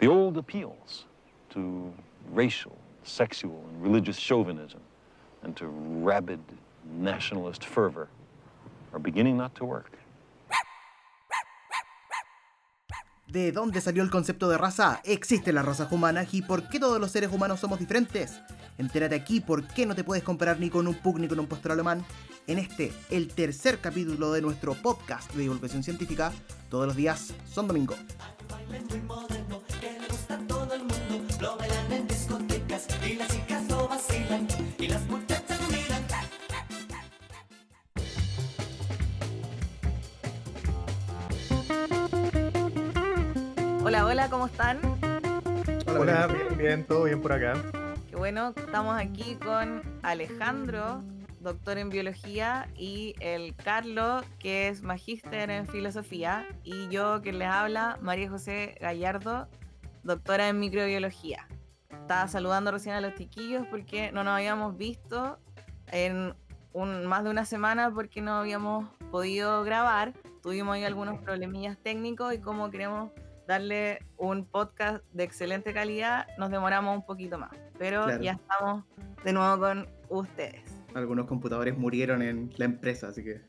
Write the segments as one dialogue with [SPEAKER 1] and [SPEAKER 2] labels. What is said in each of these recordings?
[SPEAKER 1] The old appeals to racial, sexual, and religious chauvinism and to rabid nationalist fervor are beginning not to work.
[SPEAKER 2] ¿De dónde salió el concepto de raza? ¿Existen las razas humanas? ¿Y por qué todos los seres humanos somos diferentes? Entérate aquí por qué no te puedes comparar ni con un pug ni con un pastor alemán. En este, el tercer capítulo de nuestro podcast de divulgación científica, todos los días son domingo.
[SPEAKER 3] Hola, ¿cómo están?
[SPEAKER 4] Hola, bien, bien, todo bien por acá.
[SPEAKER 3] Qué bueno, estamos aquí con Alejandro, doctor en biología, y el Carlos, que es magíster en filosofía, y yo que les habla, María José Gallardo, doctora en microbiología. Estaba saludando recién a los chiquillos porque no nos habíamos visto en un, más de una semana porque no habíamos podido grabar. Tuvimos ahí algunos problemillas técnicos y como queremos darle un podcast de excelente calidad, nos demoramos un poquito más. Pero
[SPEAKER 2] Claro.
[SPEAKER 3] ya estamos de nuevo con ustedes.
[SPEAKER 2] Algunos computadores murieron en la empresa, así que...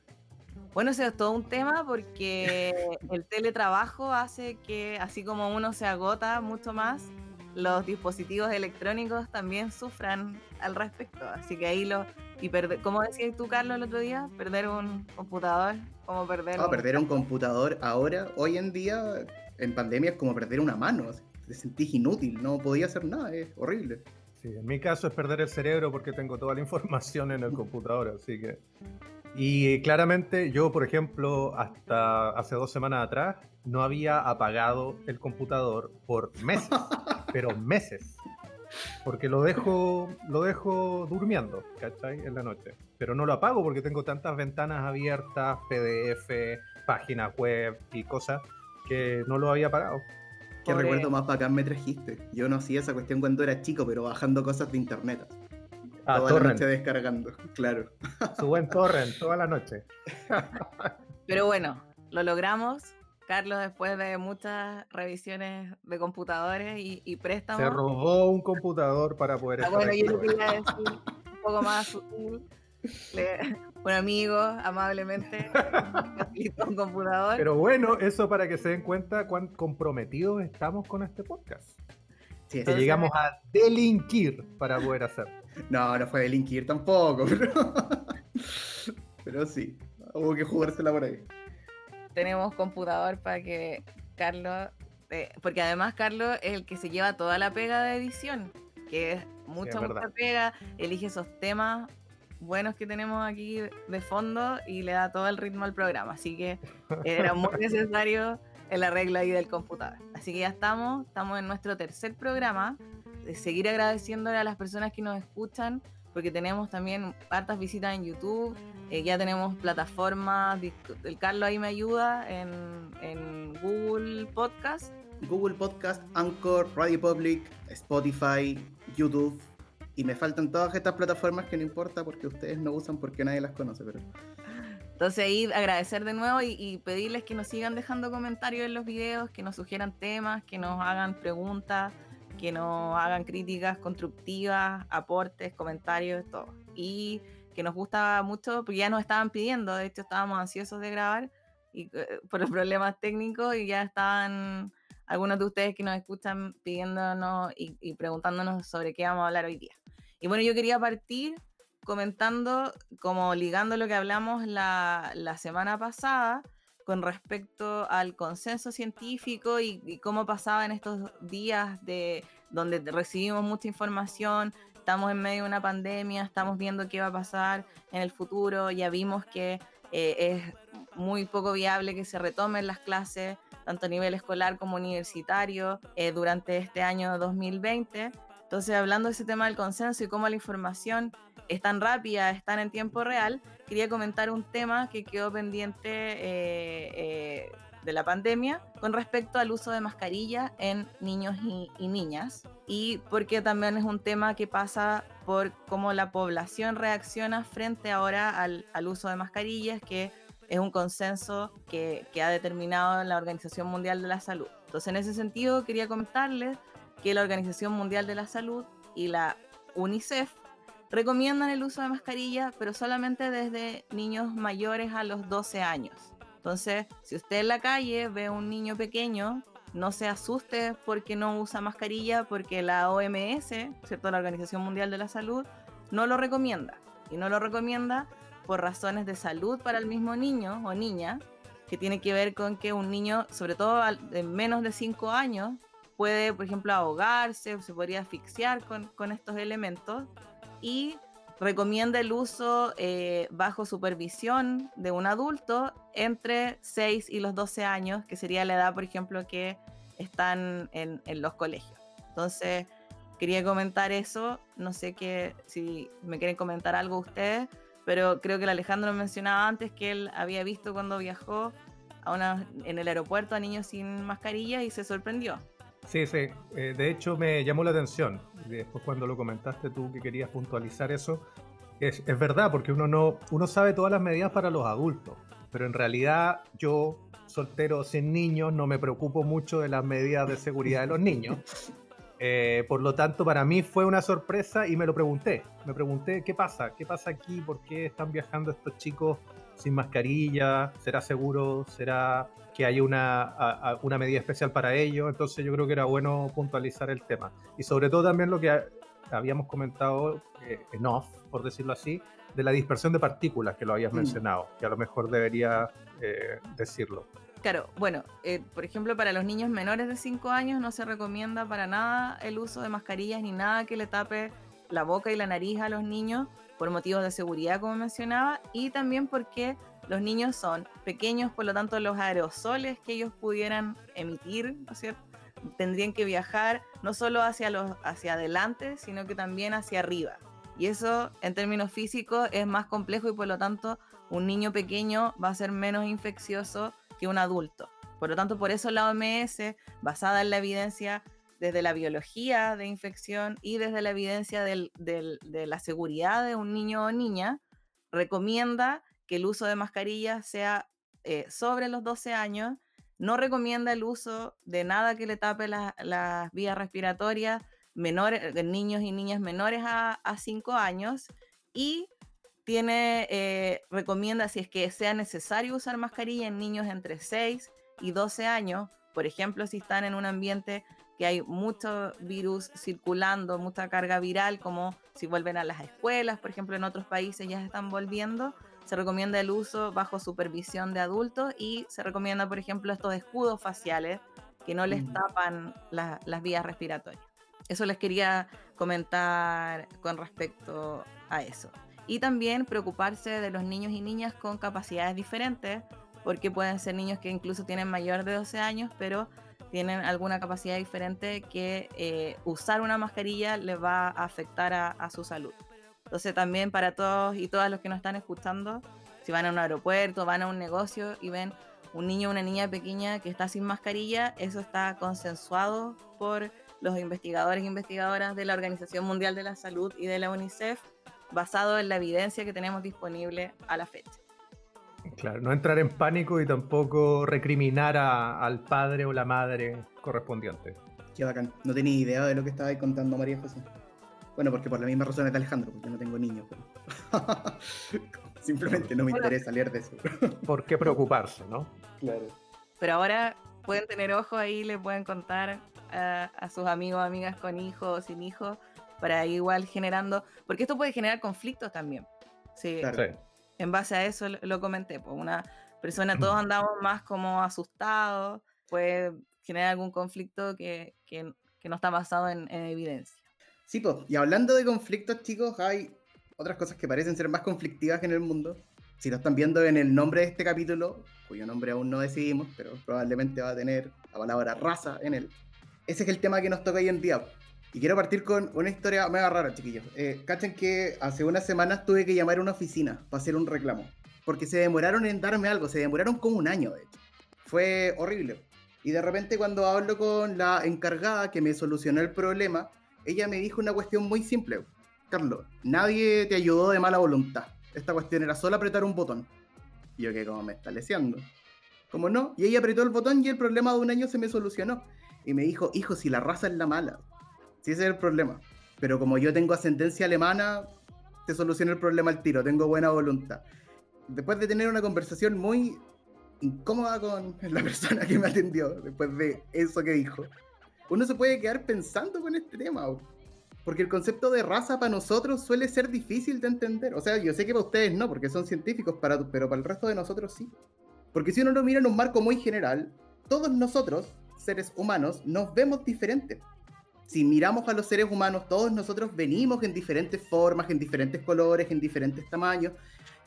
[SPEAKER 3] Bueno, eso es todo un tema porque el teletrabajo hace que, así como uno se agota mucho más, los dispositivos electrónicos también sufran al respecto. Así que ahí lo. Y perder, ¿Cómo decías tú, Carlos, el otro día? Perder un computador, como perder.
[SPEAKER 2] Ah,
[SPEAKER 3] un-
[SPEAKER 2] perder un computador ahora, hoy en día, en pandemia es como perder una mano. Te sentís inútil, no podía hacer nada, es horrible.
[SPEAKER 4] Sí, en mi caso es perder el cerebro porque tengo toda la información en el computador, así que... Y claramente yo, por ejemplo, hasta hace dos semanas atrás, no había apagado el computador por meses, pero meses. Porque lo dejo, lo dejo durmiendo, ¿cachai? En la noche. Pero no lo apago porque tengo tantas ventanas abiertas, PDF, páginas web y cosas, que no lo había apagado.
[SPEAKER 2] Qué
[SPEAKER 3] Pobre-
[SPEAKER 2] recuerdo más bacán me trajiste. Yo no hacía esa cuestión cuando era chico, pero bajando cosas de internet.
[SPEAKER 4] Ah,
[SPEAKER 2] Toda la
[SPEAKER 4] torrent.
[SPEAKER 2] noche descargando, claro.
[SPEAKER 4] Su buen torrent toda la noche.
[SPEAKER 3] Pero bueno, lo logramos. Carlos, después de muchas revisiones de computadores y, y préstamos.
[SPEAKER 4] Se robó un computador para poder
[SPEAKER 3] Ah,
[SPEAKER 4] estar
[SPEAKER 3] bueno, yo lo quería decir un poco más sutil. Le- un amigo amablemente facilitó un computador.
[SPEAKER 4] Pero bueno, eso para que se den cuenta cuán comprometidos estamos con este podcast.
[SPEAKER 2] Sí,
[SPEAKER 4] Que llegamos a delinquir para poder hacer.
[SPEAKER 2] No, no fue de Linkir tampoco, pero... pero sí, hubo que jugársela por ahí.
[SPEAKER 3] tenemos computador para que Carlos, eh, porque además Carlos es el que se lleva toda la pega de edición, que es mucha,
[SPEAKER 4] es
[SPEAKER 3] mucha pega, elige esos temas buenos que tenemos aquí de fondo y le da todo el ritmo al programa, así que era muy necesario el arreglo ahí del computador. Así que ya estamos, estamos en nuestro tercer programa, de seguir agradeciéndole a las personas que nos escuchan, porque tenemos también hartas visitas en YouTube, eh, ya tenemos plataformas, el Carlos ahí me ayuda en, en Google Podcast.
[SPEAKER 2] Google Podcast, Anchor, Radio Public, Spotify, YouTube. Y me faltan todas estas plataformas que no importa porque ustedes no usan porque nadie las conoce, pero...
[SPEAKER 3] Entonces ahí agradecer de nuevo y, y pedirles que nos sigan dejando comentarios en los videos, que nos sugieran temas, que nos hagan preguntas, que nos hagan críticas constructivas, aportes, comentarios, todo. Y que nos gusta mucho, porque ya nos estaban pidiendo, de hecho estábamos ansiosos de grabar y, eh, por los problemas técnicos y ya estaban algunos de ustedes que nos escuchan pidiéndonos y, y preguntándonos sobre qué vamos a hablar hoy día. Y bueno, yo quería partir comentando, como ligando lo que hablamos la, semana pasada con respecto al consenso científico y, y cómo pasaba en estos días de donde recibimos mucha información, estamos en medio de una pandemia, estamos viendo qué va a pasar en el futuro, ya vimos que eh, es muy poco viable que se retomen las clases, tanto a nivel escolar como universitario, eh, durante este año 2020. Entonces, hablando de ese tema del consenso y cómo la información es tan rápida, es tan en tiempo real, quería comentar un tema que quedó pendiente eh, eh, de la pandemia con respecto al uso de mascarilla en niños y, y niñas. Y porque también es un tema que pasa por cómo la población reacciona frente ahora al, al uso de mascarillas, que es un consenso que, que ha determinado la Organización Mundial de la Salud. Entonces, en ese sentido, quería comentarles que la Organización Mundial de la Salud y la UNICEF recomiendan el uso de mascarilla, pero solamente desde niños mayores a los 12 años. Entonces, si usted en la calle ve a un niño pequeño, no se asuste porque no usa mascarilla, porque la OMS, ¿cierto? la Organización Mundial de la Salud, no lo recomienda. Y no lo recomienda por razones de salud para el mismo niño o niña, que tiene que ver con que un niño, sobre todo de menos de 5 años, puede, por ejemplo, ahogarse se podría asfixiar con, con estos elementos y recomienda el uso eh, bajo supervisión de un adulto entre 6 y los 12 años, que sería la edad, por ejemplo, que están en, en los colegios. Entonces, quería comentar eso. No sé qué, si me quieren comentar algo ustedes, pero creo que el Alejandro mencionaba antes que él había visto cuando viajó a una, en el aeropuerto a niños sin mascarilla y se sorprendió.
[SPEAKER 4] Sí, sí. Eh, de hecho, me llamó la atención. Después, cuando lo comentaste tú que querías puntualizar eso, es, es, verdad, porque uno, no, uno sabe todas las medidas para los adultos, pero en realidad yo, soltero sin niños, no me preocupo mucho de las medidas de seguridad de los niños. Eh, por lo tanto, para mí fue una sorpresa y me lo pregunté. Me pregunté, ¿qué pasa? ¿Qué pasa aquí? ¿Por qué están viajando estos chicos sin mascarilla? ¿Será seguro? ¿Será que hay una, una medida especial para ello. Entonces yo creo que era bueno puntualizar el tema. Y sobre todo también lo que habíamos comentado eh, en off, por decirlo así, de la dispersión de partículas que lo habías mm. mencionado, que a lo mejor debería eh, decirlo.
[SPEAKER 3] Claro, bueno, eh, por ejemplo, para los niños menores de 5 años no se recomienda para nada el uso de mascarillas ni nada que le tape la boca y la nariz a los niños por motivos de seguridad, como mencionaba, y también porque los niños son pequeños, por lo tanto los aerosoles que ellos pudieran emitir. Tendrían que viajar no solo hacia, los, hacia adelante, sino que también hacia arriba. Y eso en términos físicos es más complejo y por lo tanto un niño pequeño va a ser menos infeccioso que un adulto. Por lo tanto, por eso la OMS, basada en la evidencia desde la biología de infección y desde la evidencia de la seguridad de un niño o niña, recomienda que el uso de mascarilla sea eh, sobre los 12 años, no recomienda el uso de nada que le tape las vías respiratorias menores, niños y niñas menores a, 5 años y tiene, eh, recomienda si es que sea necesario usar mascarilla en niños entre 6 y 12 años, por ejemplo, si están en un ambiente que hay mucho virus circulando, mucha carga viral, como si vuelven a las escuelas, por ejemplo, en otros países ya están volviendo, se recomienda el uso bajo supervisión de adultos y se recomienda, por ejemplo, estos escudos faciales que no les tapan las vías respiratorias. Eso les quería comentar con respecto a eso. Y también preocuparse de los niños y niñas con capacidades diferentes, porque pueden ser niños que incluso tienen mayor de 12 años, pero tienen alguna capacidad diferente que eh, usar una mascarilla les va a afectar a su salud. Entonces también para todos y todas los que nos están escuchando, si van a un aeropuerto, van a un negocio y ven un niño o una niña pequeña que está sin mascarilla, eso está consensuado por los investigadores e investigadoras de la Organización Mundial de la Salud y de la UNICEF, basado en la evidencia que tenemos disponible a la fecha.
[SPEAKER 4] Claro, no entrar en pánico y tampoco recriminar al padre o la madre correspondiente.
[SPEAKER 2] Qué bacán, no tenía idea de lo que estaba contando María José. Bueno, porque por la misma razón de Alejandro, porque yo no tengo niños. Simplemente no me interesa leer de eso.
[SPEAKER 4] ¿Por qué preocuparse, no?
[SPEAKER 2] Claro.
[SPEAKER 3] Pero ahora pueden tener ojo ahí, le pueden contar a, sus amigos, amigas con hijos o sin hijos, para ir igual generando, porque esto puede generar conflictos también. Sí. Claro. En base a eso lo, comenté, pues una persona, todos andamos más como asustados, puede generar algún conflicto que, que, no está basado en evidencia.
[SPEAKER 2] Sí, pues, y hablando de conflictos, chicos, hay otras cosas que parecen ser más conflictivas en el mundo. Si lo están viendo en el nombre de este capítulo, cuyo nombre aún no decidimos, pero probablemente va a tener la palabra raza en él. Ese es el tema que nos toca hoy en día. Y quiero partir con una historia mega rara, chiquillos. Eh, que hace unas semanas tuve que llamar a una oficina para hacer un reclamo. Porque se demoraron en darme algo, se demoraron como un año, de hecho. Fue horrible. Y de repente cuando hablo con la encargada que me solucionó el problema, ella me dijo una cuestión muy simple. Carlos, nadie te ayudó de mala voluntad. Esta cuestión era solo apretar un botón. Y yo que como me está leseando. Como no, y ella apretó el botón y el problema de un año se me solucionó. Y me dijo, hijo, si la raza es la mala, si ese es el problema. Pero como yo tengo ascendencia alemana, te solucioné el problema al tiro, tengo buena voluntad. Después de tener una conversación muy incómoda con la persona que me atendió, después de eso que dijo, uno se puede quedar pensando con este tema. Porque el concepto de raza para nosotros suele ser difícil de entender. O sea, yo sé que para ustedes no, porque son científicos, para, pero para el resto de nosotros sí. Porque si uno lo mira en un marco muy general, todos nosotros, seres humanos, nos vemos diferentes. Si miramos a los seres humanos, todos nosotros venimos en diferentes formas, en diferentes colores, en diferentes tamaños.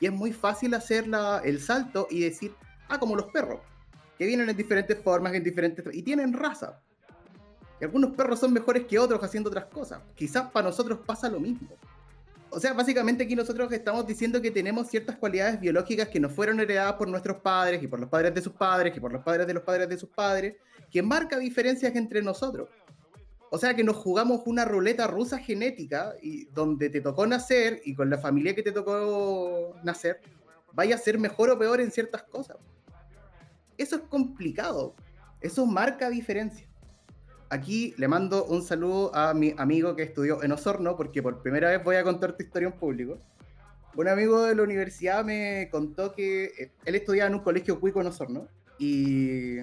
[SPEAKER 2] Y es muy fácil hacer el salto y decir, ah, como los perros, que vienen en diferentes formas, en diferentes... y tienen raza algunos perros son mejores que otros haciendo otras cosas. Quizás para nosotros pasa lo mismo. O sea, básicamente aquí nosotros estamos diciendo que tenemos ciertas cualidades biológicas que nos fueron heredadas por nuestros padres y por los padres de sus padres y por los padres de los padres de sus padres, que marca diferencias entre nosotros. O sea que nos jugamos una ruleta rusa genética y donde te tocó nacer y con la familia que te tocó nacer, vaya a ser mejor o peor en ciertas cosas. Eso es complicado. Eso marca diferencias aquí le mando un saludo a mi amigo que estudió en Osorno, porque por primera vez voy a contar tu historia en público. Un amigo de la universidad me contó que eh, él estudiaba en un colegio cuico en Osorno y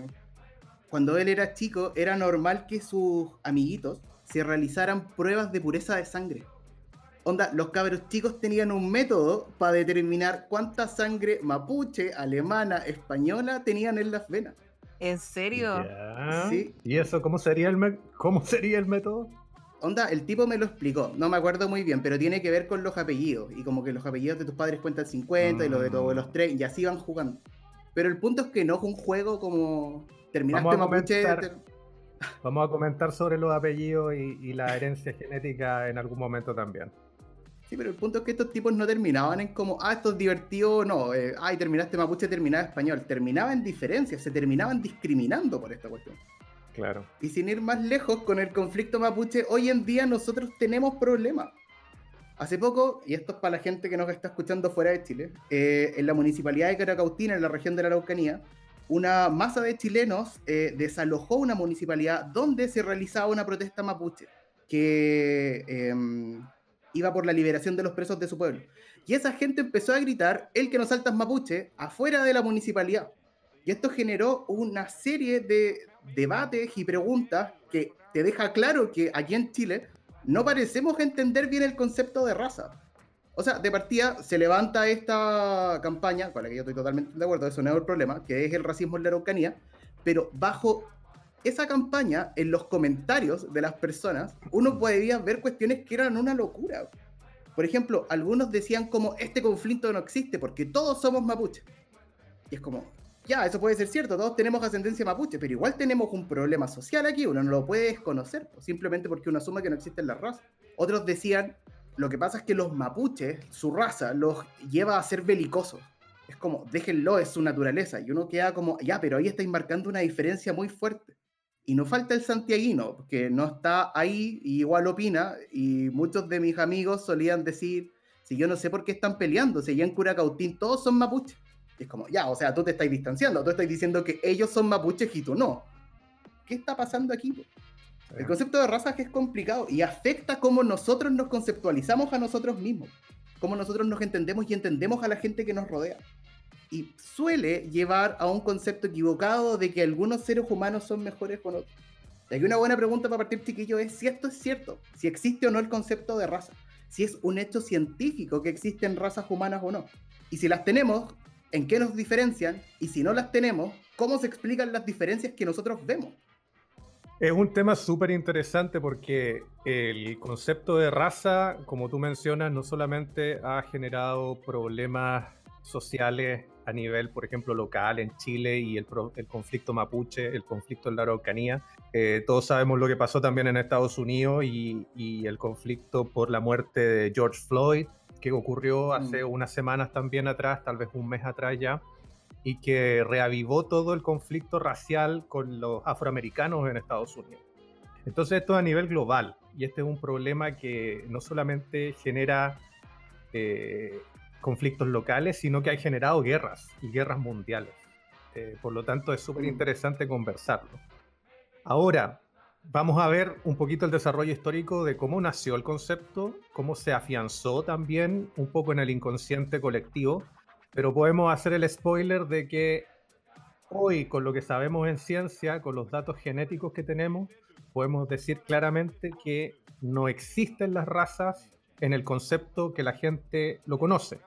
[SPEAKER 2] cuando él era chico era normal que sus amiguitos se realizaran pruebas de pureza de sangre. Onda, los cabros chicos tenían un método para determinar cuánta sangre mapuche, alemana, española tenían en las venas.
[SPEAKER 3] ¿En serio?
[SPEAKER 4] Sí. ¿Y eso cómo sería el, cómo sería el método?
[SPEAKER 2] Onda, el tipo me lo explicó, no me acuerdo muy bien, pero tiene que ver con los apellidos. Y como que los apellidos de tus padres cuentan 50 y los de todos los tres, y así van jugando. Pero el punto es que no es un juego como terminaste mapuche.
[SPEAKER 4] Vamos a comentar sobre los apellidos y la herencia genética en algún momento también.
[SPEAKER 2] Sí, pero el punto es que estos tipos no terminaban en como, ah, esto es divertido, no, eh, ay, terminaste mapuche, terminaba español. Terminaban en diferencias, se terminaban discriminando por esta cuestión.
[SPEAKER 4] Claro.
[SPEAKER 2] Y sin ir más lejos con el conflicto mapuche, hoy en día nosotros tenemos problemas. Hace poco, y esto es para la gente que nos está escuchando fuera de Chile, eh, en la municipalidad de Caracautina, en la región de la Araucanía, una masa de chilenos eh, desalojó una municipalidad donde se realizaba una protesta mapuche, que em, iba por la liberación de los presos de su pueblo. Y esa gente empezó a gritar, el que no saltas mapuche, afuera de la municipalidad. Y esto generó una serie de debates y preguntas que te deja claro que aquí en Chile no parecemos entender bien el concepto de raza. O sea, de partida se levanta esta campaña, con la que yo estoy totalmente de acuerdo, eso no es el problema, que es el racismo en la Araucanía, pero bajo esa campaña, en los comentarios de las personas, uno podía ver cuestiones que eran una locura. Por ejemplo, algunos decían como este conflicto no existe porque todos somos mapuches. Y es como, ya, eso puede ser cierto, todos tenemos ascendencia mapuche, pero igual tenemos un problema social aquí, uno no lo puede desconocer, simplemente porque uno asume que no existe en la raza. Otros decían, lo que pasa es que los mapuches, su raza, los lleva a ser belicosos. Es como, déjenlo, es su naturaleza. Y uno queda como, ya, pero ahí estáis marcando una diferencia muy fuerte. Y no falta el santiaguino, que no está ahí y igual opina, y muchos de mis amigos solían decir, si yo no sé por qué están peleando, si allá en Curacautín todos son mapuches. es como, ya, o sea, tú te estás distanciando, tú estás diciendo que ellos son mapuches y tú no. ¿Qué está pasando aquí? El concepto de raza es complicado y afecta cómo nosotros nos conceptualizamos a nosotros mismos, cómo nosotros nos entendemos y entendemos a la gente que nos rodea y suele llevar a un concepto equivocado de que algunos seres humanos son mejores con otros. Y aquí una buena pregunta para partir, chiquillo, es si esto es cierto, si existe o no el concepto de raza, si es un hecho científico que existen razas humanas o no. Y si las tenemos, ¿en qué nos diferencian? Y si no las tenemos, ¿cómo se explican las diferencias que nosotros vemos?
[SPEAKER 4] Es un tema súper interesante porque el concepto de raza, como tú mencionas, no solamente ha generado problemas sociales a nivel, por ejemplo, local en Chile y el, el conflicto mapuche, el conflicto en la Araucanía. Eh, todos sabemos lo que pasó también en Estados Unidos y, y, el conflicto por la muerte de George Floyd, que ocurrió mm. hace unas semanas también atrás, tal vez un mes atrás ya, y que reavivó todo el conflicto racial con los afroamericanos en Estados Unidos. Entonces esto a nivel global, y este es un problema que no solamente genera eh, conflictos locales, sino que ha generado guerras y guerras mundiales. Eh, por lo tanto, es súper interesante conversarlo. Ahora, vamos a ver un poquito el desarrollo histórico de cómo nació el concepto, cómo se afianzó también un poco en el inconsciente colectivo, pero podemos hacer el spoiler de que hoy, con lo que sabemos en ciencia, con los datos genéticos que tenemos, podemos decir claramente que no existen las razas en el concepto que la gente lo conoce.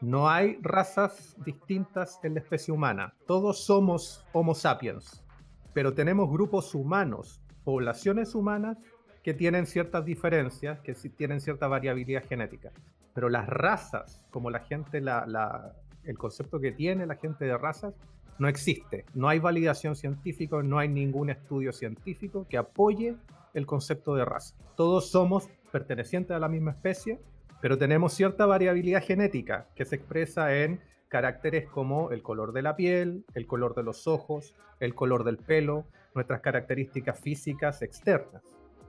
[SPEAKER 4] No hay razas distintas en la especie humana. Todos somos Homo sapiens, pero tenemos grupos humanos, poblaciones humanas que tienen ciertas diferencias, que tienen cierta variabilidad genética. Pero las razas, como la gente, la, el concepto que tiene la gente de razas, no existe. No hay validación científica, no hay ningún estudio científico que apoye el concepto de raza. Todos somos pertenecientes a la misma especie, pero tenemos cierta variabilidad genética que se expresa en caracteres como el color de la piel, el color de los ojos, el color del pelo, nuestras características físicas externas.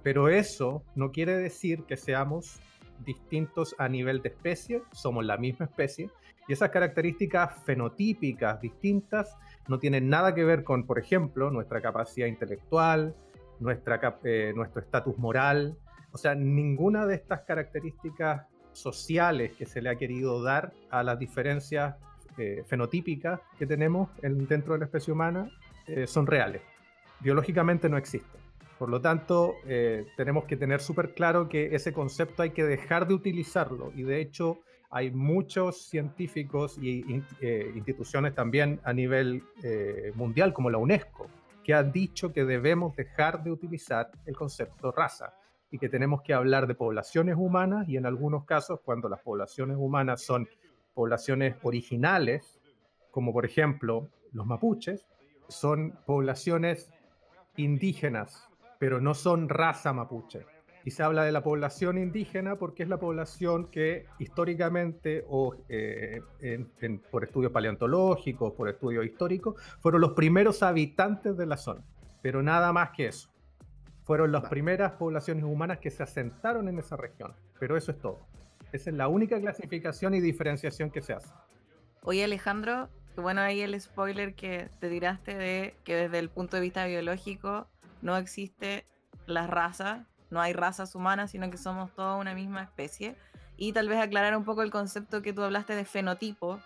[SPEAKER 4] Pero eso no quiere decir que seamos distintos a nivel de especie, somos la misma especie, y esas características fenotípicas distintas no tienen nada que ver con, por ejemplo, nuestra capacidad intelectual, nuestra, eh, nuestro estatus moral. O sea, ninguna de estas características sociales que se le ha querido dar a las diferencias eh, fenotípicas que tenemos dentro de la especie humana eh, son reales. Biológicamente no existen. Por lo tanto, tenemos que tener súper claro que ese concepto hay que dejar de utilizarlo. Y de hecho hay muchos científicos y eh, instituciones también a nivel eh, mundial, como la UNESCO, que han dicho que debemos dejar de utilizar el concepto raza y que tenemos que hablar de poblaciones humanas y en algunos casos, cuando las poblaciones humanas son poblaciones originales, como por ejemplo los mapuches, son poblaciones indígenas, pero no son raza mapuche y se habla de la población indígena porque es la población que históricamente o eh, por estudios paleontológicos, por estudios históricos, fueron los primeros habitantes de la zona, pero nada más que eso. Fueron las primeras poblaciones humanas que se asentaron en esa región, pero eso es todo. Esa es la única clasificación y diferenciación que se hace.
[SPEAKER 3] Oye Alejandro, bueno ahí el spoiler que te tiraste de que desde el punto de vista biológico no existe la raza no hay razas humanas, sino que somos toda una misma especie. Y tal vez aclarar un poco el concepto que tú hablaste de fenotipo,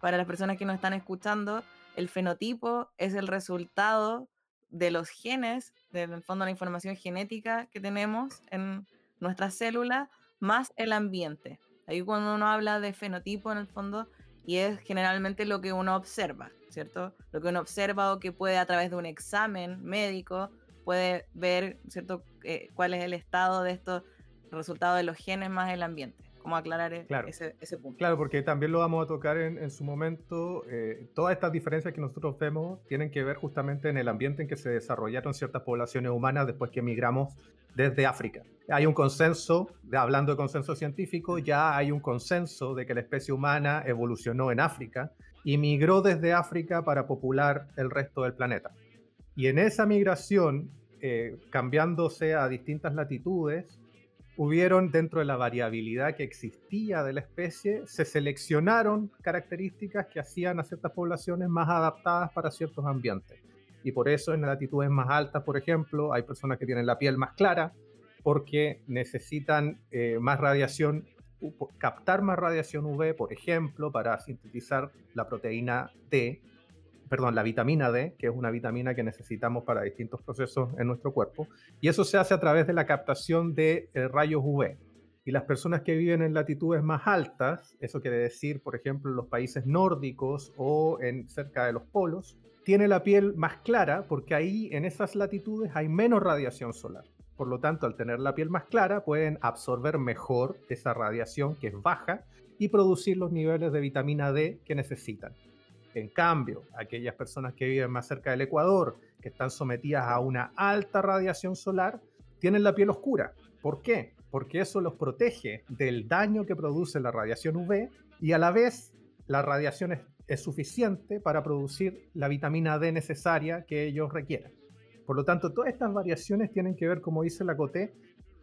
[SPEAKER 3] para las personas que nos están escuchando, el fenotipo es el resultado de los genes, del fondo la información genética que tenemos en nuestras células, más el ambiente. Ahí cuando uno habla de fenotipo en el fondo, y es generalmente lo que uno observa, ¿cierto? Lo que uno observa o que puede a través de un examen médico puede ver, ¿cierto?, eh, cuál es el estado de estos resultados de los genes más el ambiente. ¿Cómo aclarar e-, ese, ese, punto?
[SPEAKER 4] Claro, porque también lo vamos a tocar en, en su momento. Eh, todas estas diferencias que nosotros vemos tienen que ver justamente en el ambiente en que se desarrollaron ciertas poblaciones humanas después que emigramos desde África. Hay un consenso, hablando de consenso científico, ya hay un consenso de que la especie humana evolucionó en África y migró desde África para popular el resto del planeta. Y en esa migración, eh, cambiándose a distintas latitudes, hubieron dentro de la variabilidad que existía de la especie, se seleccionaron características que hacían a ciertas poblaciones más adaptadas para ciertos ambientes. Y por eso en latitudes más altas, por ejemplo, hay personas que tienen la piel más clara porque necesitan eh, más radiación, captar más radiación UV, por ejemplo, para sintetizar la proteína D, perdón, la vitamina D, que es una vitamina que necesitamos para distintos procesos en nuestro cuerpo, y eso se hace a través de la captación de eh, rayos UV. Y las personas que viven en latitudes más altas, eso quiere decir, por ejemplo, en los países nórdicos o en cerca de los polos, tiene la piel más clara porque ahí en esas latitudes hay menos radiación solar. Por lo tanto, al tener la piel más clara, pueden absorber mejor esa radiación que es baja y producir los niveles de vitamina D que necesitan. En cambio, aquellas personas que viven más cerca del Ecuador, que están sometidas a una alta radiación solar, tienen la piel oscura. ¿Por qué? Porque eso los protege del daño que produce la radiación UV y a la vez la radiación es, suficiente para producir la vitamina D necesaria que ellos requieren. Por lo tanto, todas estas variaciones tienen que ver, como dice la COTE,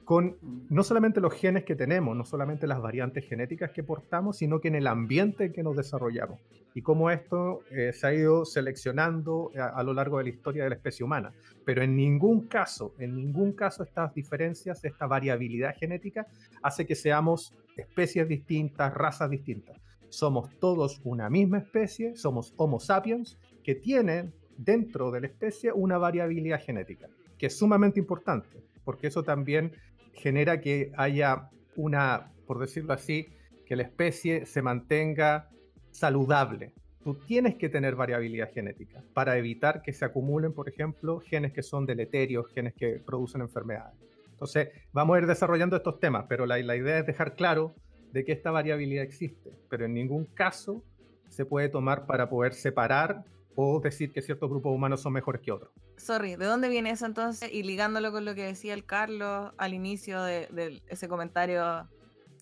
[SPEAKER 4] con no solamente los genes que tenemos, no solamente las variantes genéticas que portamos, sino que en el ambiente en que nos desarrollamos y cómo esto eh, se ha ido seleccionando a, lo largo de la historia de la especie humana. Pero en ningún caso, en ningún caso estas diferencias, esta variabilidad genética hace que seamos especies distintas, razas distintas. Somos todos una misma especie, somos Homo sapiens, que tienen dentro de la especie una variabilidad genética, que es sumamente importante, porque eso también genera que haya una, por decirlo así, que la especie se mantenga saludable. Tú tienes que tener variabilidad genética para evitar que se acumulen, por ejemplo, genes que son deleterios, genes que producen enfermedades. Entonces, vamos a ir desarrollando estos temas, pero la, la idea es dejar claro de que esta variabilidad existe, pero en ningún caso se puede tomar para poder separar o decir que ciertos grupos humanos son mejores que otros.
[SPEAKER 3] Sorry, ¿de dónde viene eso entonces? Y ligándolo con lo que decía el Carlos al inicio de, ese comentario,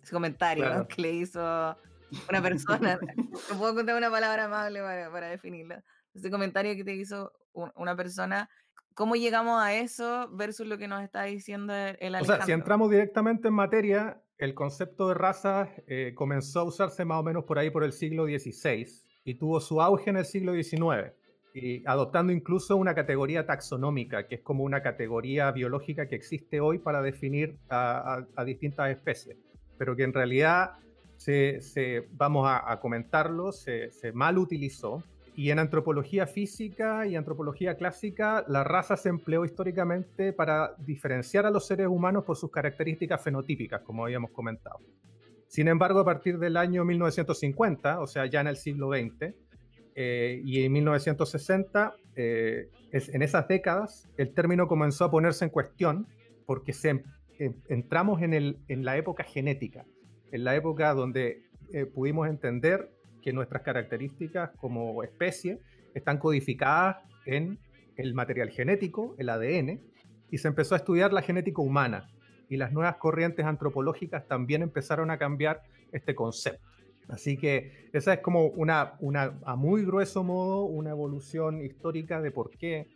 [SPEAKER 3] ese comentario que le hizo una persona. no puedo contar una palabra amable para, para definirlo. Ese comentario que te hizo una persona. ¿Cómo llegamos a eso versus lo que nos está diciendo el Alejandro? O sea,
[SPEAKER 4] si entramos directamente en materia, el concepto de raza eh, comenzó a usarse más o menos por ahí por el siglo XVI y tuvo su auge en el siglo XIX, y adoptando incluso una categoría taxonómica, que es como una categoría biológica que existe hoy para definir a, distintas especies, pero que en realidad, se, vamos a, comentarlo, se, mal utilizó. Y en antropología física y antropología clásica, la raza se empleó históricamente para diferenciar a los seres humanos por sus características fenotípicas, como habíamos comentado. Sin embargo, a partir del año 1950, o sea, ya en el siglo XX, eh, y en 1960, eh, en esas décadas, el término comenzó a ponerse en cuestión porque se, em, entramos en, en, la época genética, en la época donde eh, pudimos entender que nuestras características como especie están codificadas en el material genético, el ADN, y se empezó a estudiar la genética humana, y las nuevas corrientes antropológicas también empezaron a cambiar este concepto. Así que esa es como una, una a muy grueso modo, una evolución histórica de por qué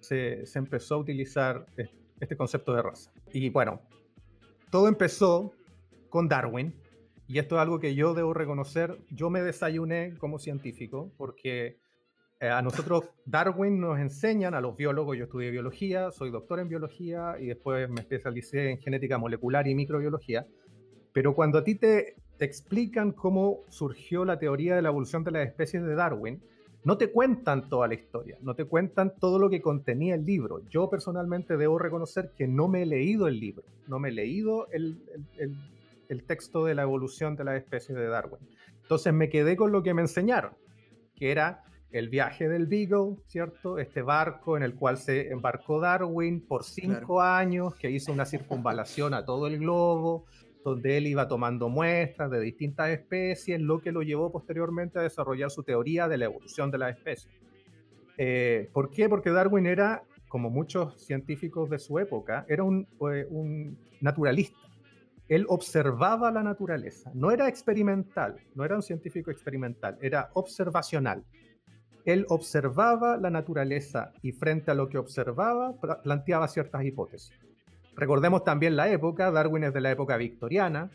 [SPEAKER 4] se, se empezó a utilizar este concepto de raza. Y bueno, todo empezó con Darwin, y esto es algo que yo debo reconocer, yo me desayuné como científico, porque eh, a nosotros Darwin nos enseñan, a los biólogos, yo estudié biología, soy doctor en biología y después me especialicé en genética molecular y microbiología, pero cuando a ti te, te explican cómo surgió la teoría de la evolución de las especies de Darwin, no te cuentan toda la historia, no te cuentan todo lo que contenía el libro. Yo personalmente debo reconocer que no me he leído el libro, no me he leído el, el, el texto de la evolución de las especies de Darwin. Entonces me quedé con lo que me enseñaron, que era el viaje del Beagle, ¿cierto? Este barco en el cual se embarcó Darwin por cinco años, que hizo una circunvalación a todo el globo, donde él iba tomando muestras de distintas especies, lo que lo llevó posteriormente a desarrollar su teoría de la evolución de las especies. Eh, ¿Por qué? Porque Darwin era, como muchos científicos de su época, era un, eh, un naturalista. Él observaba la naturaleza, no era experimental, no era un científico experimental, era observacional él observaba la naturaleza y frente a lo que observaba planteaba ciertas hipótesis. Recordemos también la época, Darwin es de la época victoriana,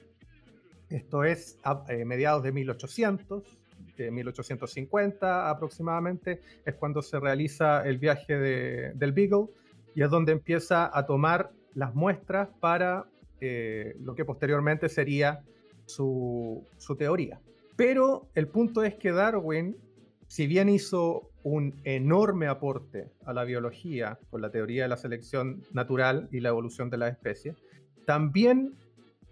[SPEAKER 4] esto es a eh, mediados de 1800, de 1850 aproximadamente, es cuando se realiza el viaje del Beagle y es donde empieza a tomar las muestras para eh, lo que posteriormente sería su, su teoría. Pero el punto es que Darwin si bien hizo un enorme aporte a la biología con la teoría de la selección natural y la evolución de las especies, también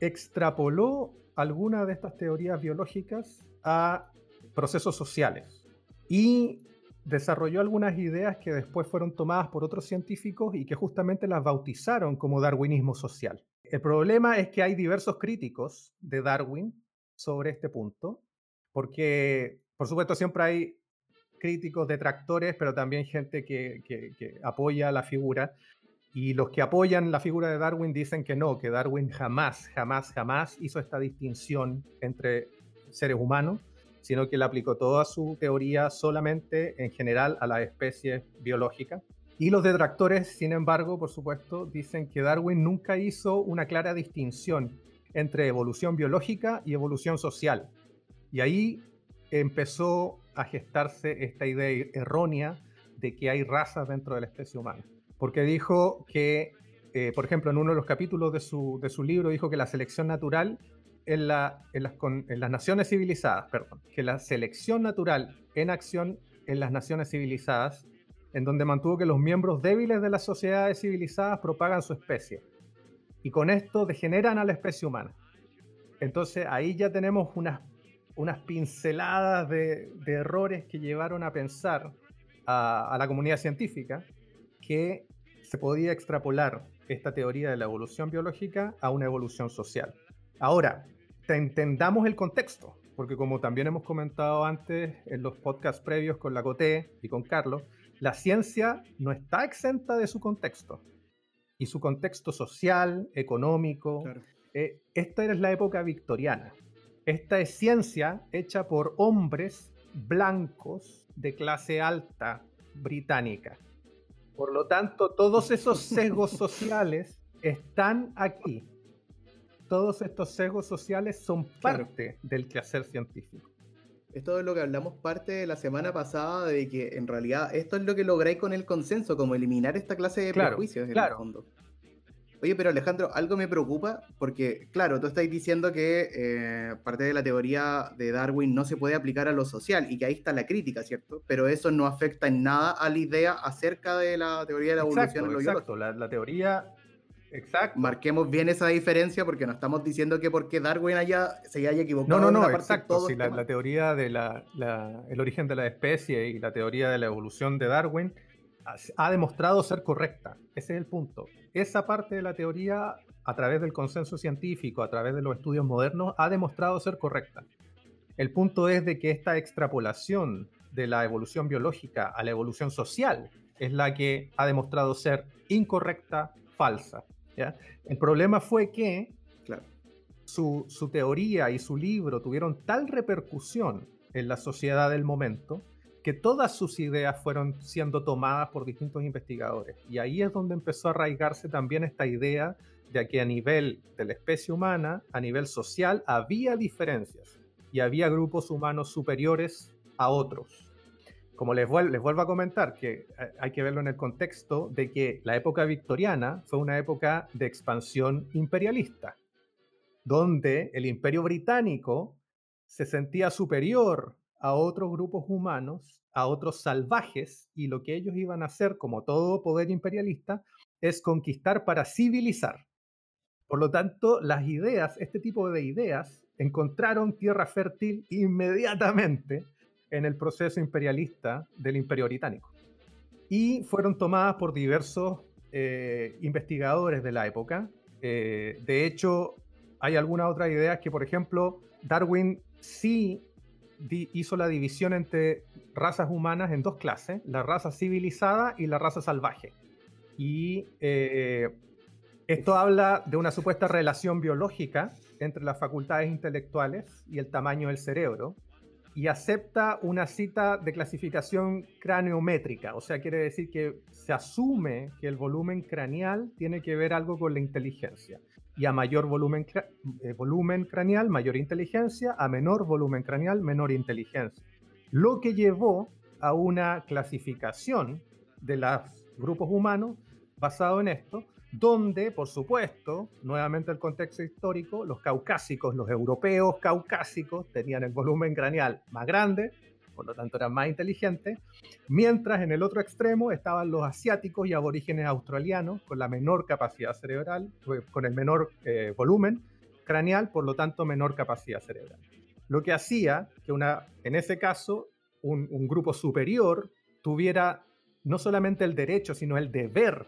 [SPEAKER 4] extrapoló algunas de estas teorías biológicas a procesos sociales y desarrolló algunas ideas que después fueron tomadas por otros científicos y que justamente las bautizaron como darwinismo social. El problema es que hay diversos críticos de Darwin sobre este punto, porque por supuesto siempre hay críticos, detractores, pero también gente que, apoya la figura. Y los que apoyan la figura de Darwin dicen que no, que Darwin jamás, jamás, jamás hizo esta distinción entre seres humanos, sino que le aplicó toda su teoría solamente en general a las especies biológicas. Y los detractores, sin embargo, por supuesto, dicen que Darwin nunca hizo una clara distinción entre evolución biológica y evolución social. Y ahí empezó a gestarse esta idea errónea de que hay razas dentro de la especie humana. Porque dijo que, eh, por ejemplo, en uno de los capítulos de su, de su libro, dijo que la selección natural en, la, en, las, en las naciones civilizadas, perdón, que la selección natural en acción en las naciones civilizadas en donde mantuvo que los miembros débiles de las sociedades civilizadas propagan su especie. Y con esto degeneran a la especie humana. Entonces ahí ya tenemos unas, unas pinceladas de, errores que llevaron a pensar a, la comunidad científica que se podía extrapolar esta teoría de la evolución biológica a una evolución social. Ahora, entendamos el contexto, porque como también hemos comentado antes en los podcasts previos con la COTE y con Carlos, la ciencia no está exenta de su contexto. Y su contexto social, económico. Eh, esta es la época victoriana. Esta es ciencia hecha por hombres blancos de clase alta británica. Por lo tanto, todos esos sesgos sociales están aquí. Todos estos sesgos sociales son parte del quehacer científico.
[SPEAKER 2] Esto es lo que hablamos parte de la semana pasada, de que en realidad esto es lo que lográis con el consenso, como eliminar esta clase de prejuicios en el fondo. Oye, pero Alejandro, algo me preocupa, porque claro, tú estáis diciendo que eh, parte de la teoría de Darwin no se puede aplicar a lo social y que ahí está la crítica, ¿cierto? Pero eso no afecta en nada a la idea acerca de la teoría de la evolución
[SPEAKER 4] en lo Exacto, la, la teoría Exacto.
[SPEAKER 2] Marquemos bien esa diferencia porque no estamos diciendo que porque Darwin haya, se haya equivocado.
[SPEAKER 4] No, no, no, exacto. Si la, teoría del el origen de la especie y la teoría de la evolución de Darwin ha demostrado ser correcta. Ese es el punto. Esa parte de la teoría, a través del consenso científico, a través de los estudios modernos, ha demostrado ser correcta. El punto es de que esta extrapolación de la evolución biológica a la evolución social es la que ha demostrado ser incorrecta, falsa. El problema fue que su, teoría y su libro tuvieron tal repercusión en la sociedad del momento que todas sus ideas fueron siendo tomadas por distintos investigadores. Y ahí es donde empezó a arraigarse también esta idea de que a nivel de la especie humana, a nivel social, había diferencias y había grupos humanos superiores a otros como les, vuelvo a comentar, que eh, hay que verlo en el contexto de que la época victoriana fue una época de expansión imperialista, donde el imperio británico se sentía superior a otros grupos humanos, a otros salvajes, y lo que ellos iban a hacer, como todo poder imperialista, es conquistar para civilizar. Por lo tanto, las ideas, este tipo de ideas, encontraron tierra fértil inmediatamente en el proceso imperialista del imperio británico. Y fueron tomadas por diversos eh, investigadores de la época. Eh, de hecho, hay algunas otras ideas que, por ejemplo, Darwin sí hizo la división entre razas humanas en dos clases, la raza civilizada y la raza salvaje. Y eh, esto habla de una supuesta relación biológica entre las facultades intelectuales y el tamaño del cerebro, y acepta una cita de clasificación craneométrica, o sea, quiere decir que se asume que el volumen craneal tiene que ver algo con la inteligencia. Y a mayor volumen, eh, volumen craneal, mayor inteligencia, a menor volumen craneal, menor inteligencia. Lo que llevó a una clasificación de los grupos humanos basado en esto, donde, por supuesto, nuevamente el contexto histórico, los caucásicos, los europeos caucásicos tenían el volumen craneal más grande, por lo tanto eran más inteligentes, mientras en el otro extremo estaban los asiáticos y aborígenes australianos con la menor capacidad cerebral, eh, con el menor eh, volumen craneal, por lo tanto menor capacidad cerebral. Lo que hacía que una, en ese caso un grupo superior tuviera no solamente el derecho, sino el deber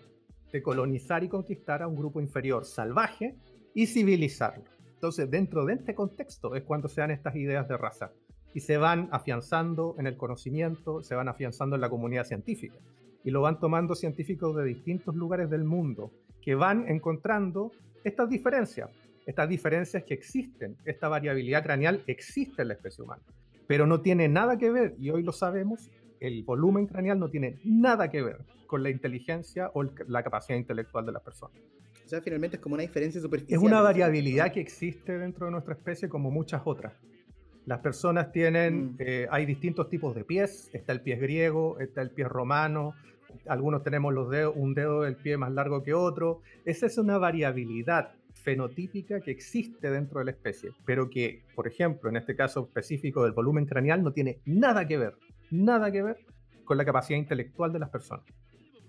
[SPEAKER 4] de colonizar y conquistar a un grupo inferior salvaje y civilizarlo. Entonces, dentro de este contexto es cuando se dan estas ideas de raza y se van afianzando en el conocimiento, se van afianzando en la comunidad científica y lo van tomando científicos de distintos lugares del mundo que van encontrando estas diferencias, estas diferencias que existen, esta variabilidad craneal existe en la especie humana, pero no tiene nada que ver, y hoy lo sabemos, el volumen craneal no tiene nada que ver con la inteligencia o la capacidad intelectual de las personas.
[SPEAKER 2] O sea, finalmente es como una diferencia superficial.
[SPEAKER 4] Es una variabilidad que existe dentro de nuestra especie como muchas otras. Las personas tienen, mm. eh, hay distintos tipos de pies, está el pie griego, está el pie romano, algunos tenemos los dedos, un dedo del pie más largo que otro. Esa es una variabilidad fenotípica que existe dentro de la especie, pero que, por ejemplo, en este caso específico del volumen craneal, no tiene nada que ver, nada que ver con la capacidad intelectual de las personas.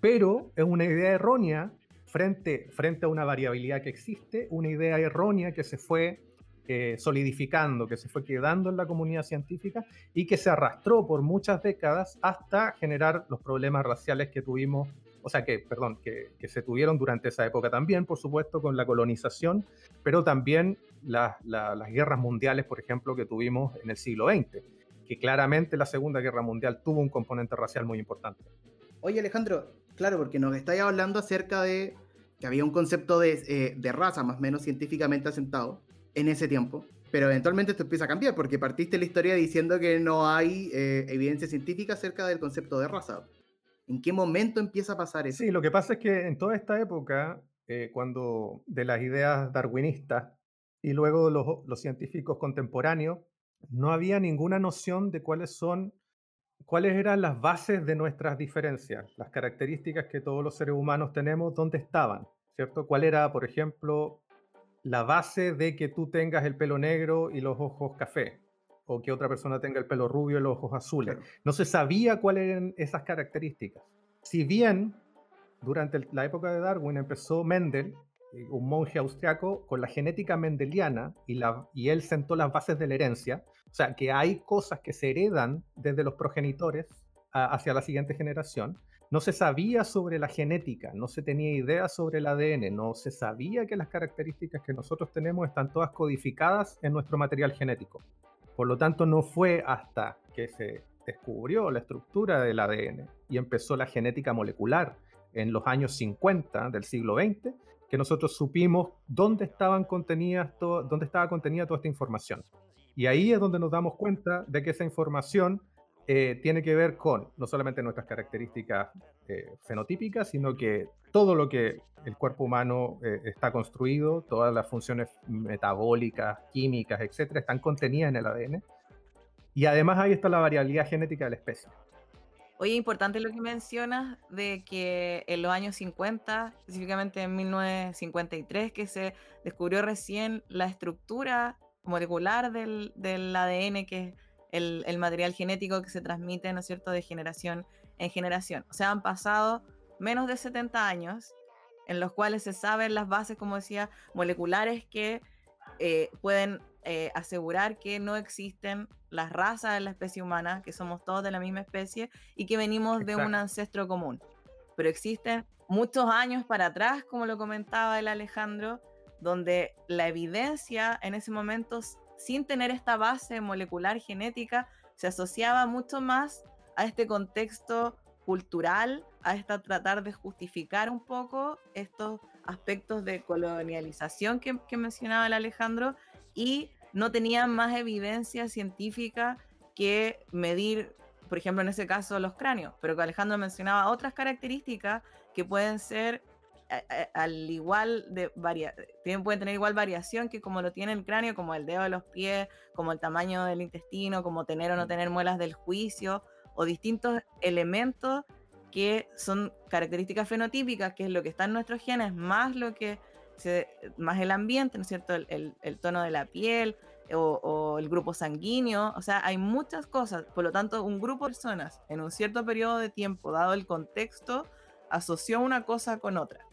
[SPEAKER 4] Pero es una idea errónea frente, frente a una variabilidad que existe, una idea errónea que se fue eh, solidificando, que se fue quedando en la comunidad científica y que se arrastró por muchas décadas hasta generar los problemas raciales que tuvimos, o sea, que, perdón, que, se tuvieron durante esa época también, por supuesto, con la colonización, pero también las guerras mundiales, por ejemplo, que tuvimos en el siglo XX, que claramente la Segunda Guerra Mundial tuvo un componente racial muy importante.
[SPEAKER 2] Oye, Alejandro, claro, porque nos estáis hablando acerca de que había un concepto de, eh, de raza más o menos científicamente asentado en ese tiempo, pero eventualmente esto empieza a cambiar porque partiste la historia diciendo que no hay eh, evidencia científica acerca del concepto de raza. ¿En qué momento empieza a pasar eso?
[SPEAKER 4] Sí, lo que pasa es que en toda esta época, eh, cuando de las ideas darwinistas y luego los, los científicos contemporáneos, no había ninguna noción de cuáles son cuáles eran las bases de nuestras diferencias, las características que todos los seres humanos tenemos, dónde estaban, ¿cierto? ¿Cuál era, por ejemplo, la base de que tú tengas el pelo negro y los ojos café, o que otra persona tenga el pelo rubio y los ojos azules. No se sabía cuáles eran esas características. Si bien durante la época de Darwin empezó Mendel, eh, un monje austriaco, con la genética mendeliana y, la, y él sentó las bases de la herencia, o sea, que hay cosas que se heredan desde los progenitores hacia la siguiente generación, no se sabía sobre la genética, no se tenía idea sobre el ADN, no se sabía que las características que nosotros tenemos están todas codificadas en nuestro material genético. Por lo tanto, no fue hasta que se descubrió la estructura del ADN y empezó la genética molecular en los años 50 del siglo XX que nosotros supimos dónde, dónde estaba contenida toda esta información. Y ahí es donde nos damos cuenta de que esa información eh, tiene que ver con no solamente nuestras características eh, fenotípicas, sino que todo lo que el cuerpo humano eh, está construido, todas las funciones metabólicas, químicas, etcétera, están contenidas en el ADN. Y además ahí está la variabilidad genética de la especie.
[SPEAKER 3] Oye, importante lo que mencionas de que en los años 50, específicamente en 1953, que se descubrió recién la estructura molecular del, del ADN, que es el, material genético que se transmite, ¿no es cierto?, de generación en generación. O sea, han pasado menos de 70 años en los cuales se saben las bases, como decía, moleculares que eh, pueden eh, asegurar que no existen las razas en la especie humana, que somos todos de la misma especie y que venimos de un ancestro común. Pero existen muchos años para atrás, como lo comentaba el Alejandro, donde la evidencia en ese momento sin tener esta base molecular genética, se asociaba mucho más a este contexto cultural, a esta tratar de justificar un poco estos aspectos de colonialización que, mencionaba el Alejandro y no tenían más evidencia científica que medir, por ejemplo, en ese caso, los cráneos, pero que Alejandro mencionaba otras características que pueden ser al igual de varia pueden tener igual variación que como lo tiene el cráneo, como el dedo de los pies, como el tamaño del intestino, como tener o no tener muelas del juicio, o distintos elementos que son características fenotípicas, que es lo que está en nuestros genes, más lo que se, más el ambiente, ¿no es cierto? El, el, tono de la piel o, o, el grupo sanguíneo, o sea, hay muchas cosas, por lo tanto, un grupo de personas en un cierto periodo de tiempo, dado el contexto, asoció una cosa con otra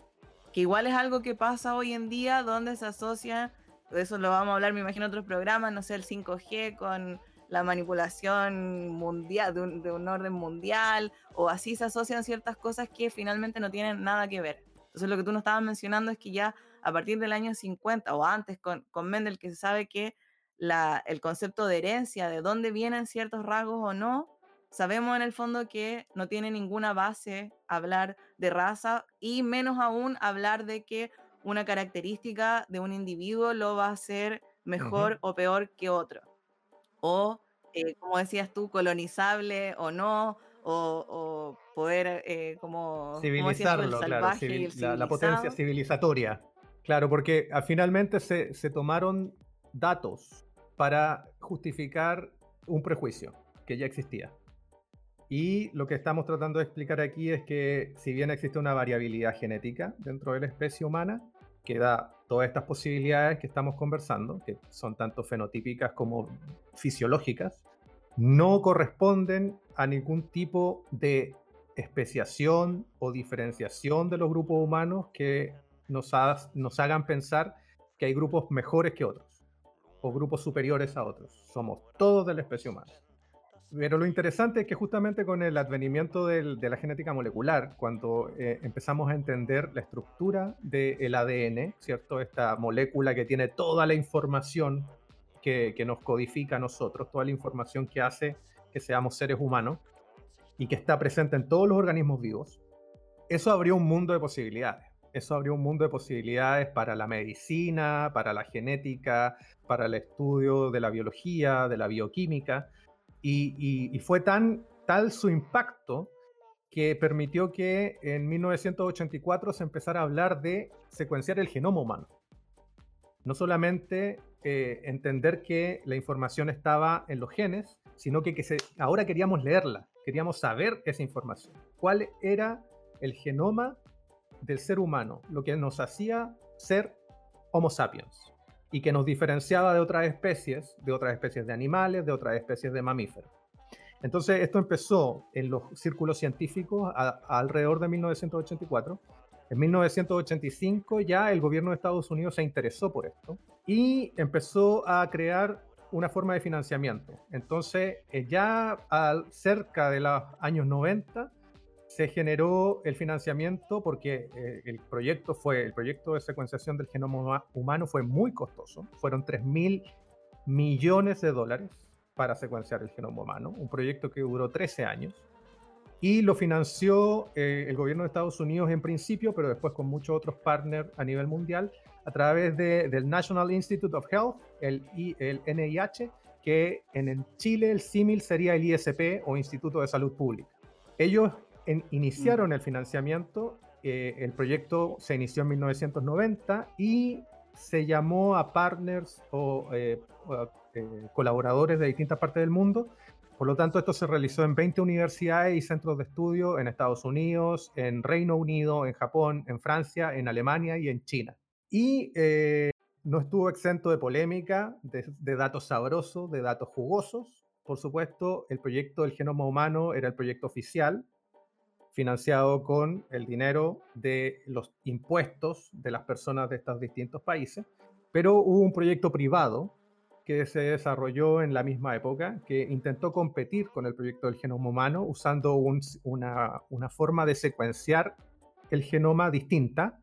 [SPEAKER 3] que igual es algo que pasa hoy en día donde se asocia, de eso lo vamos a hablar me imagino en otros programas, no sé, el 5G con la manipulación mundial, de un, orden mundial, o así se asocian ciertas cosas que finalmente no tienen nada que ver. Entonces lo que tú nos estabas mencionando es que ya a partir del año 50 o antes con, Mendel, que se sabe que el concepto de herencia, de dónde vienen ciertos rasgos o no, sabemos en el fondo que no tiene ninguna base hablar de raza y menos aún hablar de que una característica de un individuo lo va a hacer mejor o peor que otro. O, eh, como decías tú, colonizable o no, o, poder eh, como
[SPEAKER 4] civilizarlo, claro, la, potencia civilizatoria. Claro, porque ah, finalmente se, se tomaron datos para justificar un prejuicio que ya existía. Y lo que estamos tratando de explicar aquí es que si bien existe una variabilidad genética dentro de la especie humana, que da todas estas posibilidades que estamos conversando, que son tanto fenotípicas como fisiológicas, no corresponden a ningún tipo de especiación o diferenciación de los grupos humanos que nos, hagan pensar que hay grupos mejores que otros o grupos superiores a otros. Somos todos de la especie humana. Pero lo interesante es que justamente con el advenimiento de la genética molecular, cuando eh, empezamos a entender la estructura del ADN, ¿cierto? Esta molécula que tiene toda la información que, que, nos codifica a nosotros, toda la información que hace que seamos seres humanos y que está presente en todos los organismos vivos, eso abrió un mundo de posibilidades. Eso abrió un mundo de posibilidades para la medicina, para la genética, para el estudio de la biología, de la bioquímica y, fue tan tal su impacto que permitió que en 1984 se empezara a hablar de secuenciar el genoma humano. No solamente eh, entender que la información estaba en los genes, sino que, que ahora queríamos leerla, queríamos saber esa información. ¿Cuál era el genoma del ser humano? Lo que nos hacía ser Homo sapiens y que nos diferenciaba de otras especies, de otras especies de animales, de otras especies de mamíferos. Entonces, esto empezó en los círculos científicos alrededor de 1984. En 1985 ya el gobierno de Estados Unidos se interesó por esto y empezó a crear una forma de financiamiento. Entonces, eh, ya al, cerca de los años 90, se generó el financiamiento porque eh, el proyecto fue el proyecto de secuenciación del genoma humano fue muy costoso fueron 3 mil millones de dólares para secuenciar el genoma humano un proyecto que duró 13 años y lo financió eh, el gobierno de Estados Unidos en principio pero después con muchos otros partners a nivel mundial a través de, del National Institute of Health el, el NIH que en Chile el símil sería el ISP o Instituto de Salud Pública. Ellos iniciaron el financiamiento. Eh, el proyecto se inició en 1990 y se llamó a partners o, eh, eh, colaboradores de distintas partes del mundo. Por lo tanto, esto se realizó en 20 universidades y centros de estudio en Estados Unidos, en Reino Unido, en Japón, en Francia, en Alemania y en China. Y no estuvo exento de polémica, de, de datos sabrosos, de datos jugosos. Por supuesto, el proyecto del genoma humano era el proyecto oficial, financiado con el dinero de los impuestos de las personas de estos distintos países, pero hubo un proyecto privado que se desarrolló en la misma época, que intentó competir con el proyecto del genoma humano usando una, una, forma de secuenciar el genoma distinta,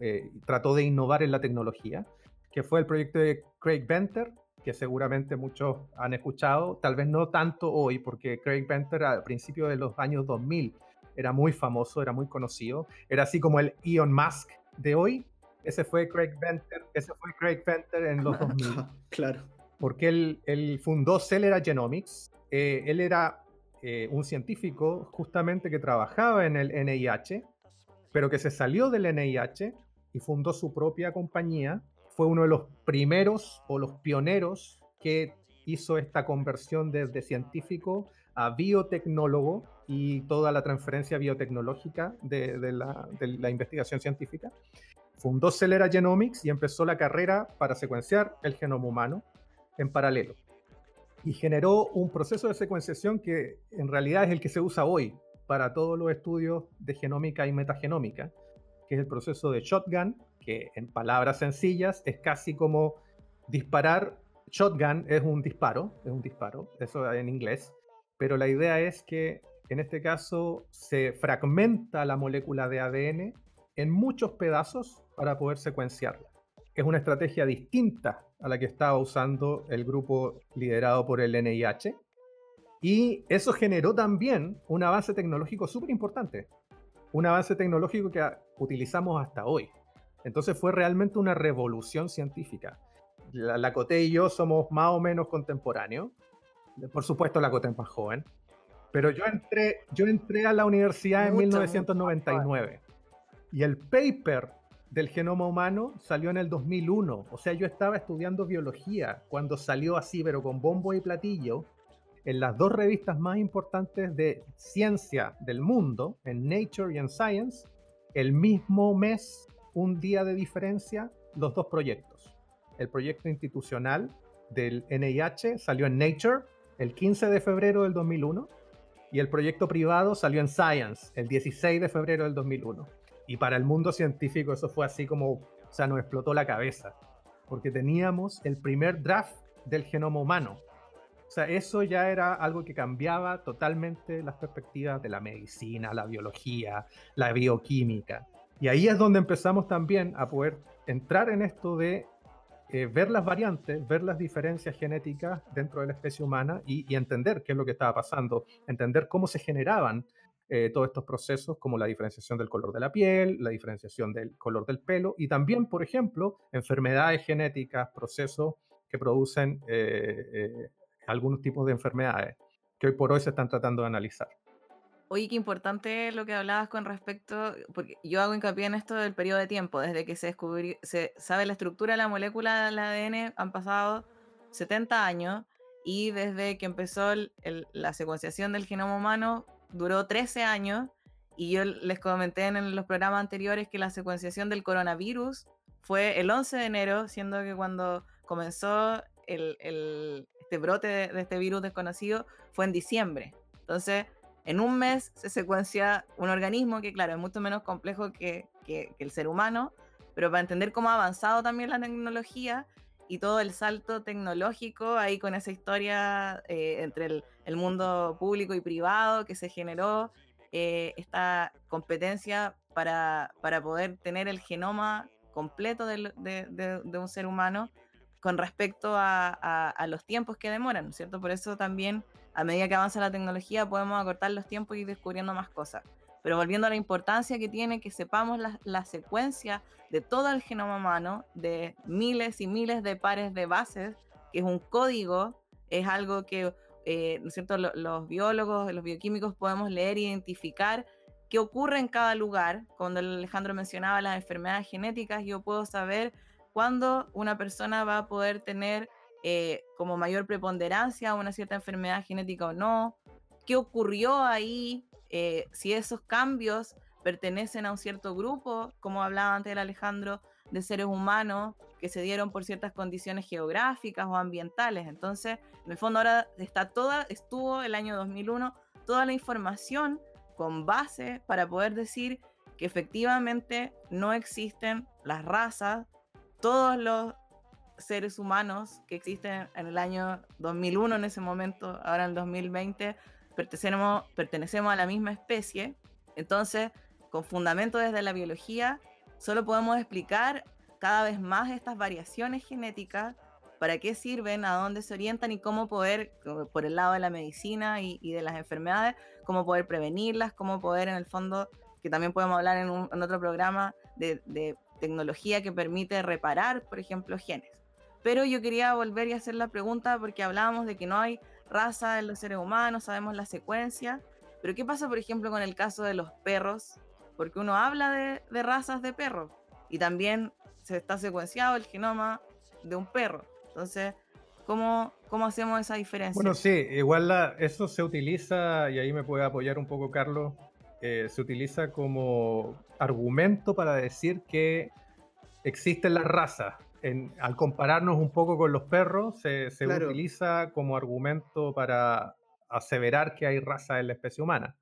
[SPEAKER 4] eh, trató de innovar en la tecnología, que fue el proyecto de Craig Venter, que seguramente muchos han escuchado, tal vez no tanto hoy, porque Craig Venter al principio de los años 2000 era muy famoso, era muy conocido, era así como el Elon Musk de hoy. Ese fue Craig Venter, ese fue Craig Venter en los 2000.
[SPEAKER 2] claro.
[SPEAKER 4] Porque él, fundó Celera Genomics. Eh, él era eh, un científico justamente que trabajaba en el NIH, pero que se salió del NIH y fundó su propia compañía. Fue uno de los primeros o los pioneros que hizo esta conversión desde científico a biotecnólogo y toda la transferencia biotecnológica de, la, investigación científica. Fundó Celera Genomics y empezó la carrera para secuenciar el genoma humano en paralelo. Y generó un proceso de secuenciación que en realidad es el que se usa hoy para todos los estudios de genómica y metagenómica, que es el proceso de shotgun, que en palabras sencillas es casi como disparar. Shotgun es un disparo, es un disparo, eso en inglés, pero la idea es que en este caso se fragmenta la molécula de ADN en muchos pedazos para poder secuenciarla. Es una estrategia distinta a la que estaba usando el grupo liderado por el NIH. Y eso generó también un avance tecnológico súper importante. Un avance tecnológico que utilizamos hasta hoy. Entonces fue realmente una revolución científica. La, la Coté y yo somos más o menos contemporáneos. Por supuesto, la Coté es más joven Pero yo entré, yo entré a la universidad en 1999 y el paper del genoma humano salió en el 2001. O sea, yo estaba estudiando biología cuando salió así, pero con bombo y platillo, en las dos revistas más importantes de ciencia del mundo, en Nature y en Science, el mismo mes, un día de diferencia, los dos proyectos. El proyecto institucional del NIH salió en Nature el 15 de febrero del 2001 y el proyecto privado salió en Science el 16 de febrero del 2001. Y para el mundo científico eso fue así como, o sea, nos explotó la cabeza, porque teníamos el primer draft del genoma humano. O sea, eso ya era algo que cambiaba totalmente las perspectivas de la medicina, la biología, la bioquímica. Y ahí es donde empezamos también a poder entrar en esto de eh, ver las variantes, ver las diferencias genéticas dentro de la especie humana y, entender qué es lo que estaba pasando, entender cómo se generaban eh, todos estos procesos como la diferenciación del color de la piel, la diferenciación del color del pelo y también, por ejemplo, enfermedades genéticas, procesos que producen eh, algunos tipos de enfermedades que hoy por hoy se están tratando de analizar.
[SPEAKER 3] Oye, qué importante lo que hablabas con respecto, porque yo hago hincapié en esto del periodo de tiempo, desde que se descubrió, se sabe la estructura de la molécula del ADN, han pasado 70 años, y desde que empezó la secuenciación del genoma humano, duró 13 años, y yo les comenté en los programas anteriores que la secuenciación del coronavirus fue el 11 de enero, siendo que cuando comenzó el, este brote de, de este virus desconocido fue en diciembre. Entonces, en un mes se secuencia un organismo que, claro, es mucho menos complejo que, el ser humano, pero para entender cómo ha avanzado también la tecnología y todo el salto tecnológico ahí con esa historia eh, entre el, mundo público y privado que se generó, eh, esta competencia para, para, poder tener el genoma completo de, un ser humano con respecto a, a, los tiempos que demoran, ¿cierto? Por eso también a medida que avanza la tecnología podemos acortar los tiempos y ir descubriendo más cosas. Pero volviendo a la importancia que tiene que sepamos la, secuencia de todo el genoma humano, de miles y miles de pares de bases, que es un código, es algo que eh, ¿no es cierto? Los, biólogos, los bioquímicos podemos leer e identificar qué ocurre en cada lugar. Cuando Alejandro mencionaba las enfermedades genéticas, yo puedo saber cuándo una persona va a poder tener eh, como mayor preponderancia a una cierta enfermedad genética o no, qué ocurrió ahí, eh, si esos cambios pertenecen a un cierto grupo, como hablaba antes el Alejandro, de seres humanos que se dieron por ciertas condiciones geográficas o ambientales. Entonces, en el fondo ahora está toda, estuvo el año 2001, toda la información con base para poder decir que efectivamente no existen las razas, todos los seres humanos que existen en el año 2001 en ese momento, ahora en el 2020, pertenecemos, pertenecemos a la misma especie. Entonces, con fundamento desde la biología, solo podemos explicar cada vez más estas variaciones genéticas, para qué sirven, a dónde se orientan y cómo poder, por el lado de la medicina y, de las enfermedades, cómo poder prevenirlas, cómo poder en el fondo, que también podemos hablar en, un, otro programa de, de tecnología que permite reparar, por ejemplo, genes. Pero yo quería volver y hacer la pregunta porque hablábamos de que no hay raza en los seres humanos, sabemos la secuencia, pero ¿qué pasa, por ejemplo, con el caso de los perros? Porque uno habla de, razas de perros y también se está secuenciado el genoma de un perro. Entonces, ¿cómo, hacemos esa diferencia?
[SPEAKER 4] Bueno, sí, igual eso se utiliza, y ahí me puede apoyar un poco Carlos, eh, se utiliza como argumento para decir que existen las razas al compararnos un poco con los perros, se, utiliza como argumento para aseverar que hay raza en la especie humana.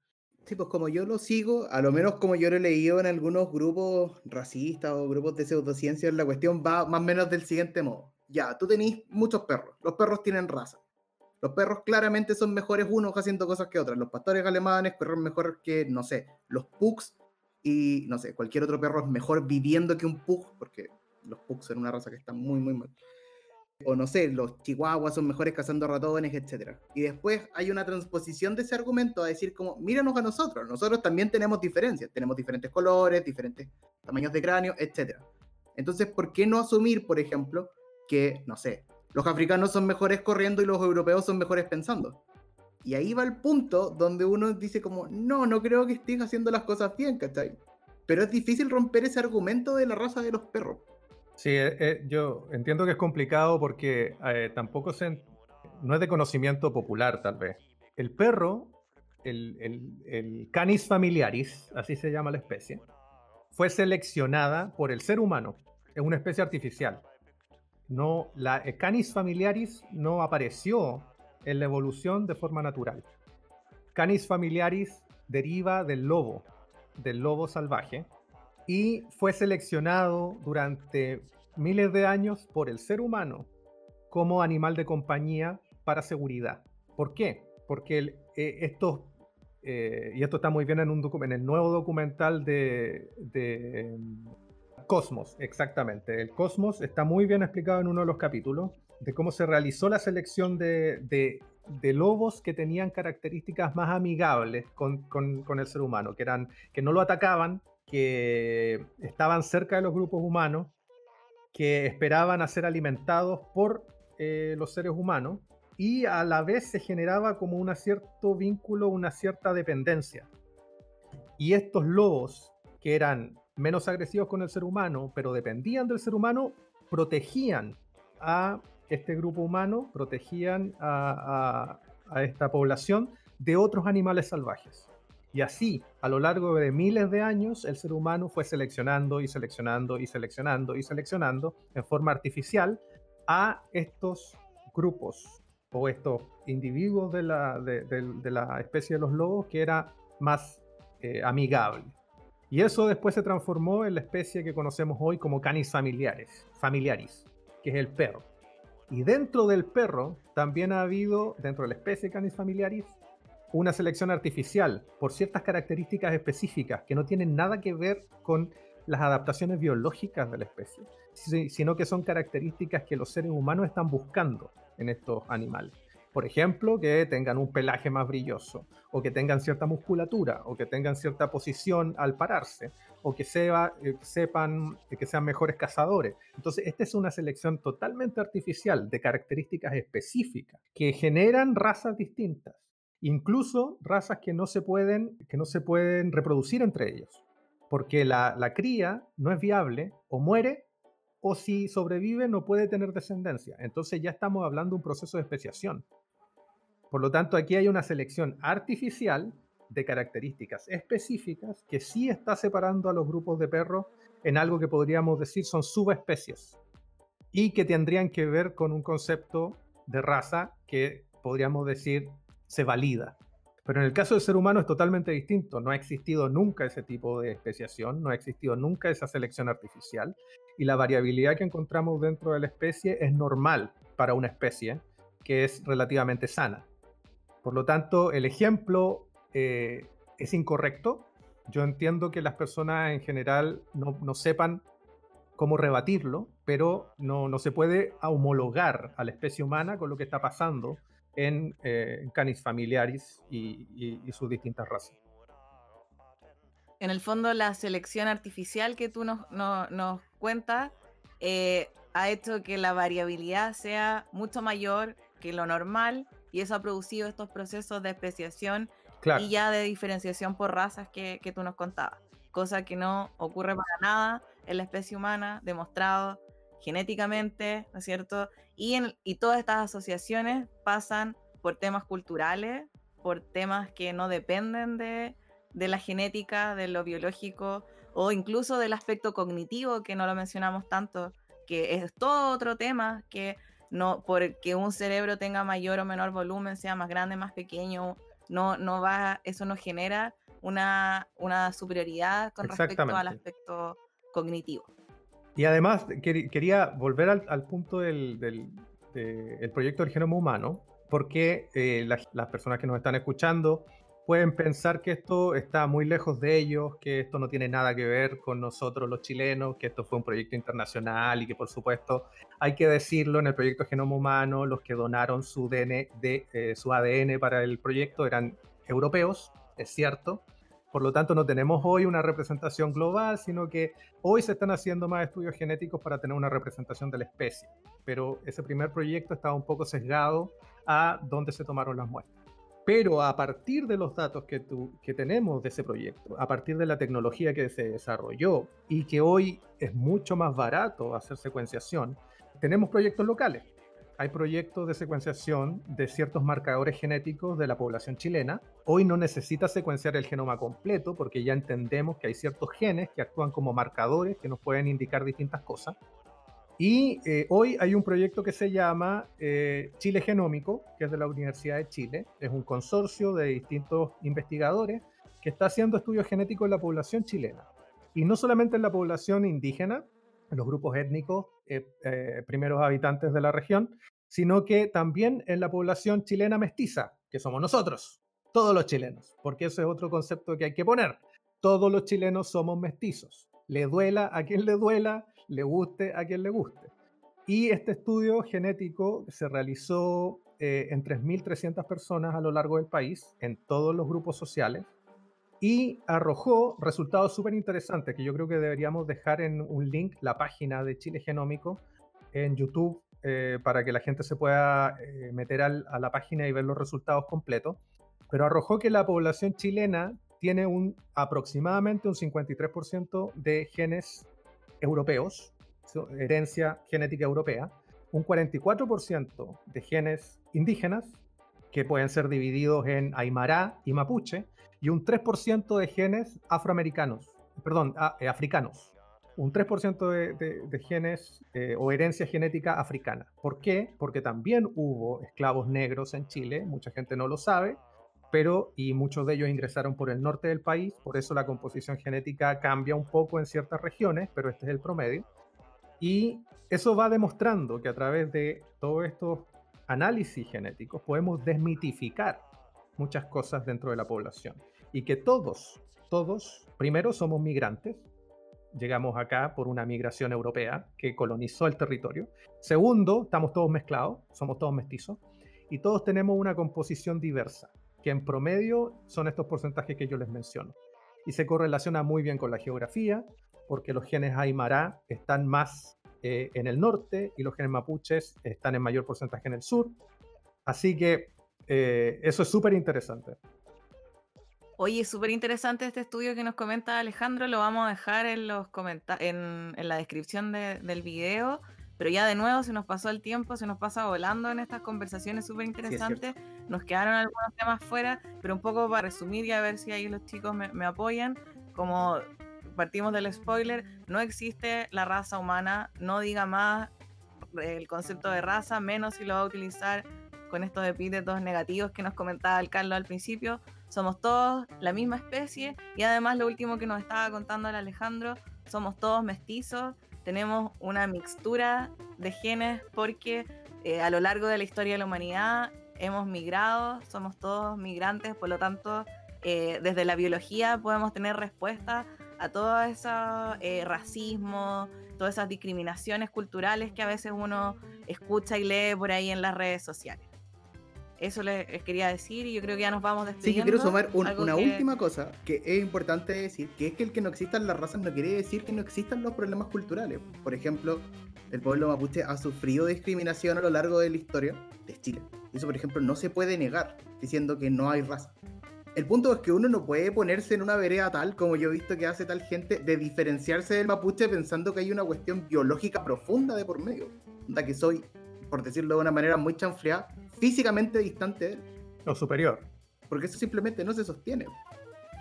[SPEAKER 2] Sí, pues como yo lo sigo, a lo menos como yo lo he leído en algunos grupos racistas o grupos de pseudociencias, la cuestión va más o menos del siguiente modo. Ya, tú tenés muchos perros, los perros tienen raza. Los perros claramente son mejores unos haciendo cosas que otros. Los pastores alemanes corren mejor que, no sé, los pugs y, no sé, cualquier otro perro es mejor viviendo que un pug, porque los pugs son una raza que está muy, muy mal. O no sé, los chihuahuas son mejores cazando ratones, etc. Y después hay una transposición de ese argumento a decir como, míranos a nosotros, nosotros también tenemos diferencias, tenemos diferentes colores, diferentes tamaños de cráneo, etc. Entonces, ¿por qué no asumir, por ejemplo, que, no sé, los africanos son mejores corriendo y los europeos son mejores pensando? Y ahí va el punto donde uno dice como, no, no creo que estés haciendo las cosas bien, ¿cachai? Pero es difícil romper ese argumento de la raza de los perros.
[SPEAKER 4] Sí, eh, eh, yo entiendo que es complicado porque eh, tampoco se, no es de conocimiento popular tal vez. El perro, el, el, Canis familiaris, así se llama la especie, fue seleccionada por el ser humano. Es una especie artificial. No, la Canis familiaris no apareció en la evolución de forma natural. Canis familiaris deriva del lobo, del lobo salvaje, y fue seleccionado durante miles de años por el ser humano como animal de compañía para seguridad. ¿Por qué? Porque eh, esto, eh, y esto está muy bien en, un en el nuevo documental de, em, Cosmos, exactamente. El Cosmos está muy bien explicado en uno de los capítulos de cómo se realizó la selección de, de, lobos que tenían características más amigables con, con, el ser humano, que, eran, que no lo atacaban, que estaban cerca de los grupos humanos, que esperaban a ser alimentados por eh, los seres humanos y a la vez se generaba como un cierto vínculo, una cierta dependencia. Y estos lobos, que eran menos agresivos con el ser humano, pero dependían del ser humano, protegían a este grupo humano, protegían a, esta población de otros animales salvajes. Y así, a lo largo de miles de años, el ser humano fue seleccionando y seleccionando y seleccionando y seleccionando en forma artificial a estos grupos o estos individuos de la, especie de los lobos que era más eh, amigable. Y eso después se transformó en la especie que conocemos hoy como canis familiares, familiaris, que es el perro. Y dentro del perro también ha habido, dentro de la especie Canis familiaris, una selección artificial por ciertas características específicas que no tienen nada que ver con las adaptaciones biológicas de la especie, sino que son características que los seres humanos están buscando en estos animales. Por ejemplo, que tengan un pelaje más brilloso, o que tengan cierta musculatura, o que tengan cierta posición al pararse, o que eh, sepan que sean mejores cazadores. Entonces, esta es una selección totalmente artificial de características específicas que generan razas distintas, incluso razas que no se pueden, que no se pueden reproducir entre ellos, porque la, la cría no es viable o muere o si sobrevive no puede tener descendencia. Entonces ya estamos hablando de un proceso de especiación. Por lo tanto, aquí hay una selección artificial de características específicas que sí está separando a los grupos de perros en algo que podríamos decir son subespecies y que tendrían que ver con un concepto de raza que podríamos decir se valida. Pero en el caso del ser humano es totalmente distinto. No ha existido nunca ese tipo de especiación, no ha existido nunca esa selección artificial y la variabilidad que encontramos dentro de la especie es normal para una especie que es relativamente sana. Por lo tanto, el ejemplo eh, es incorrecto. Yo entiendo que las personas en general no, sepan cómo rebatirlo, pero no, se puede homologar a la especie humana con lo que está pasando en, eh, Canis familiaris y, sus distintas razas.
[SPEAKER 3] En el fondo, la selección artificial que tú nos, nos cuentas eh, ha hecho que la variabilidad sea mucho mayor que lo normal y eso ha producido estos procesos de especiación y ya de diferenciación por razas que, que tú nos contabas, cosa que no ocurre para nada en la especie humana, demostrado genéticamente, ¿no es cierto? Y, en, y todas estas asociaciones pasan por temas culturales, por temas que no dependen de, de la genética, de lo biológico o incluso del aspecto cognitivo, que no lo mencionamos tanto, que es todo otro tema que no porque un cerebro tenga mayor o menor volumen, sea más grande, más pequeño, no, no va, eso no genera una, una superioridad con respecto al aspecto cognitivo.
[SPEAKER 4] Y además quería volver al, punto del, del, proyecto del genoma humano, porque eh, las, personas que nos están escuchando pueden pensar que esto está muy lejos de ellos, que esto no tiene nada que ver con nosotros los chilenos, que esto fue un proyecto internacional y que por supuesto hay que decirlo, en el proyecto Genoma Humano los que donaron su, de, eh, su ADN para el proyecto eran europeos, es cierto. Por lo tanto, no tenemos hoy una representación global, sino que hoy se están haciendo más estudios genéticos para tener una representación de la especie. Pero ese primer proyecto estaba un poco sesgado a dónde se tomaron las muestras. Pero a partir de los datos que, que tenemos de ese proyecto, a partir de la tecnología que se desarrolló y que hoy es mucho más barato hacer secuenciación, tenemos proyectos locales. Hay proyectos de secuenciación de ciertos marcadores genéticos de la población chilena. Hoy no necesita secuenciar el genoma completo porque ya entendemos que hay ciertos genes que actúan como marcadores que nos pueden indicar distintas cosas. Y eh, hoy hay un proyecto que se llama eh, Chile Genómico, que es de la Universidad de Chile. Es un consorcio de distintos investigadores que está haciendo estudios genéticos en la población chilena. Y no solamente en la población indígena, en los grupos étnicos, eh, primeros habitantes de la región, sino que también en la población chilena mestiza, que somos nosotros, todos los chilenos, porque ese es otro concepto que hay que poner. Todos los chilenos somos mestizos. Le duela a quien le duela, le guste a quien le guste. Y este estudio genético se realizó eh, en 3.300 personas a lo largo del país, en todos los grupos sociales, y arrojó resultados súper interesantes que yo creo que deberíamos dejar en un link, la página de Chile Genómico, en YouTube, eh, para que la gente se pueda eh, meter a la página y ver los resultados completos. Pero arrojó que la población chilena tiene un, aproximadamente un 53% de genes europeos, herencia genética europea, un 44% de genes indígenas, que pueden ser divididos en Aymara y Mapuche, y un 3% de genes afroamericanos, perdón, eh, africanos. Un 3% de, genes eh, o herencia genética africana. ¿Por qué? Porque también hubo esclavos negros en Chile, mucha gente no lo sabe, pero y muchos de ellos ingresaron por el norte del país, por eso la composición genética cambia un poco en ciertas regiones, pero este es el promedio. Y eso va demostrando que a través de todos estos análisis genéticos podemos desmitificar muchas cosas dentro de la población y que todos, todos, primero somos migrantes, llegamos acá por una migración europea que colonizó el territorio. Segundo, estamos todos mezclados, somos todos mestizos y todos tenemos una composición diversa que en promedio son estos porcentajes que yo les menciono. Y se correlaciona muy bien con la geografía, porque los genes Aymara están más eh, en el norte y los genes mapuches están en mayor porcentaje en el sur. Así que eh, eso es súper interesante.
[SPEAKER 3] Oye, súper interesante este estudio que nos comenta Alejandro, lo vamos a dejar en, los en, en la descripción del video pero ya de nuevo se nos pasó el tiempo, se nos pasa volando en estas conversaciones súper interesantes. nos quedaron algunos temas fuera, pero un poco para resumir y a ver si ahí los chicos me, apoyan. Como partimos del spoiler, no existe la raza humana, no diga más el concepto de raza, menos si lo va a utilizar con estos epítetos negativos que nos comentaba el Carlos al principio. Somos todos la misma especie y además lo último que nos estaba contando el Alejandro, somos todos mestizos tenemos una mixtura de genes porque eh, a lo largo de la historia de la humanidad hemos migrado, somos todos migrantes, por lo tanto, eh, desde la biología podemos tener respuesta a todo ese eh, racismo, todas esas discriminaciones culturales que a veces uno escucha y lee por ahí en las redes sociales. Eso les, quería decir y yo creo que ya nos vamos despidiendo.
[SPEAKER 2] Sí, quiero sumar una última cosa que es importante decir, que es que el que no existan las razas no quiere decir que no existan los problemas culturales. Por ejemplo, el pueblo mapuche ha sufrido discriminación a lo largo de la historia de Chile. Eso, por ejemplo, no se puede negar diciendo que no hay raza. El punto es que uno no puede ponerse en una vereda tal, como yo he visto que hace tal gente, de diferenciarse del mapuche pensando que hay una cuestión biológica profunda de por medio. Da que soy, por decirlo de una manera muy chanfleada, físicamente distante de él.
[SPEAKER 4] O superior.
[SPEAKER 2] Porque eso simplemente no se sostiene.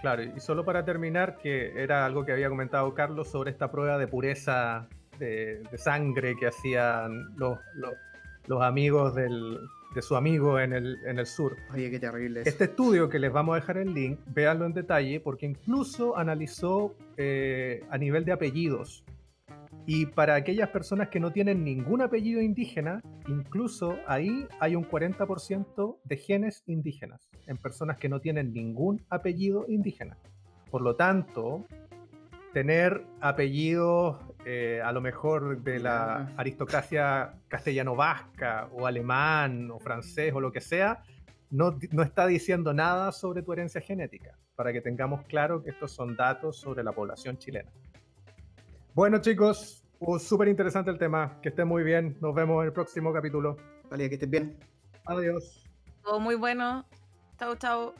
[SPEAKER 4] Claro, y solo para terminar, que era algo que había comentado Carlos sobre esta prueba de pureza de, sangre que hacían los, los, amigos del, de su amigo en el, en el sur.
[SPEAKER 2] Oye, qué terrible.
[SPEAKER 4] Este estudio que les vamos a dejar el link, véanlo en detalle, porque incluso analizó eh, a nivel de apellidos y para aquellas personas que no tienen ningún apellido indígena, incluso ahí hay un 40% de genes indígenas en personas que no tienen ningún apellido indígena. Por lo tanto, tener apellidos eh, a lo mejor de la aristocracia castellano-vasca o alemán o francés o lo que sea, no, no está diciendo nada sobre tu herencia genética, para que tengamos claro que estos son datos sobre la población chilena. Bueno, chicos, súper interesante el tema. Que estén muy bien. Nos vemos en el próximo capítulo.
[SPEAKER 2] Vale, que estén bien.
[SPEAKER 4] Adiós.
[SPEAKER 3] Todo muy bueno. Chao, chao.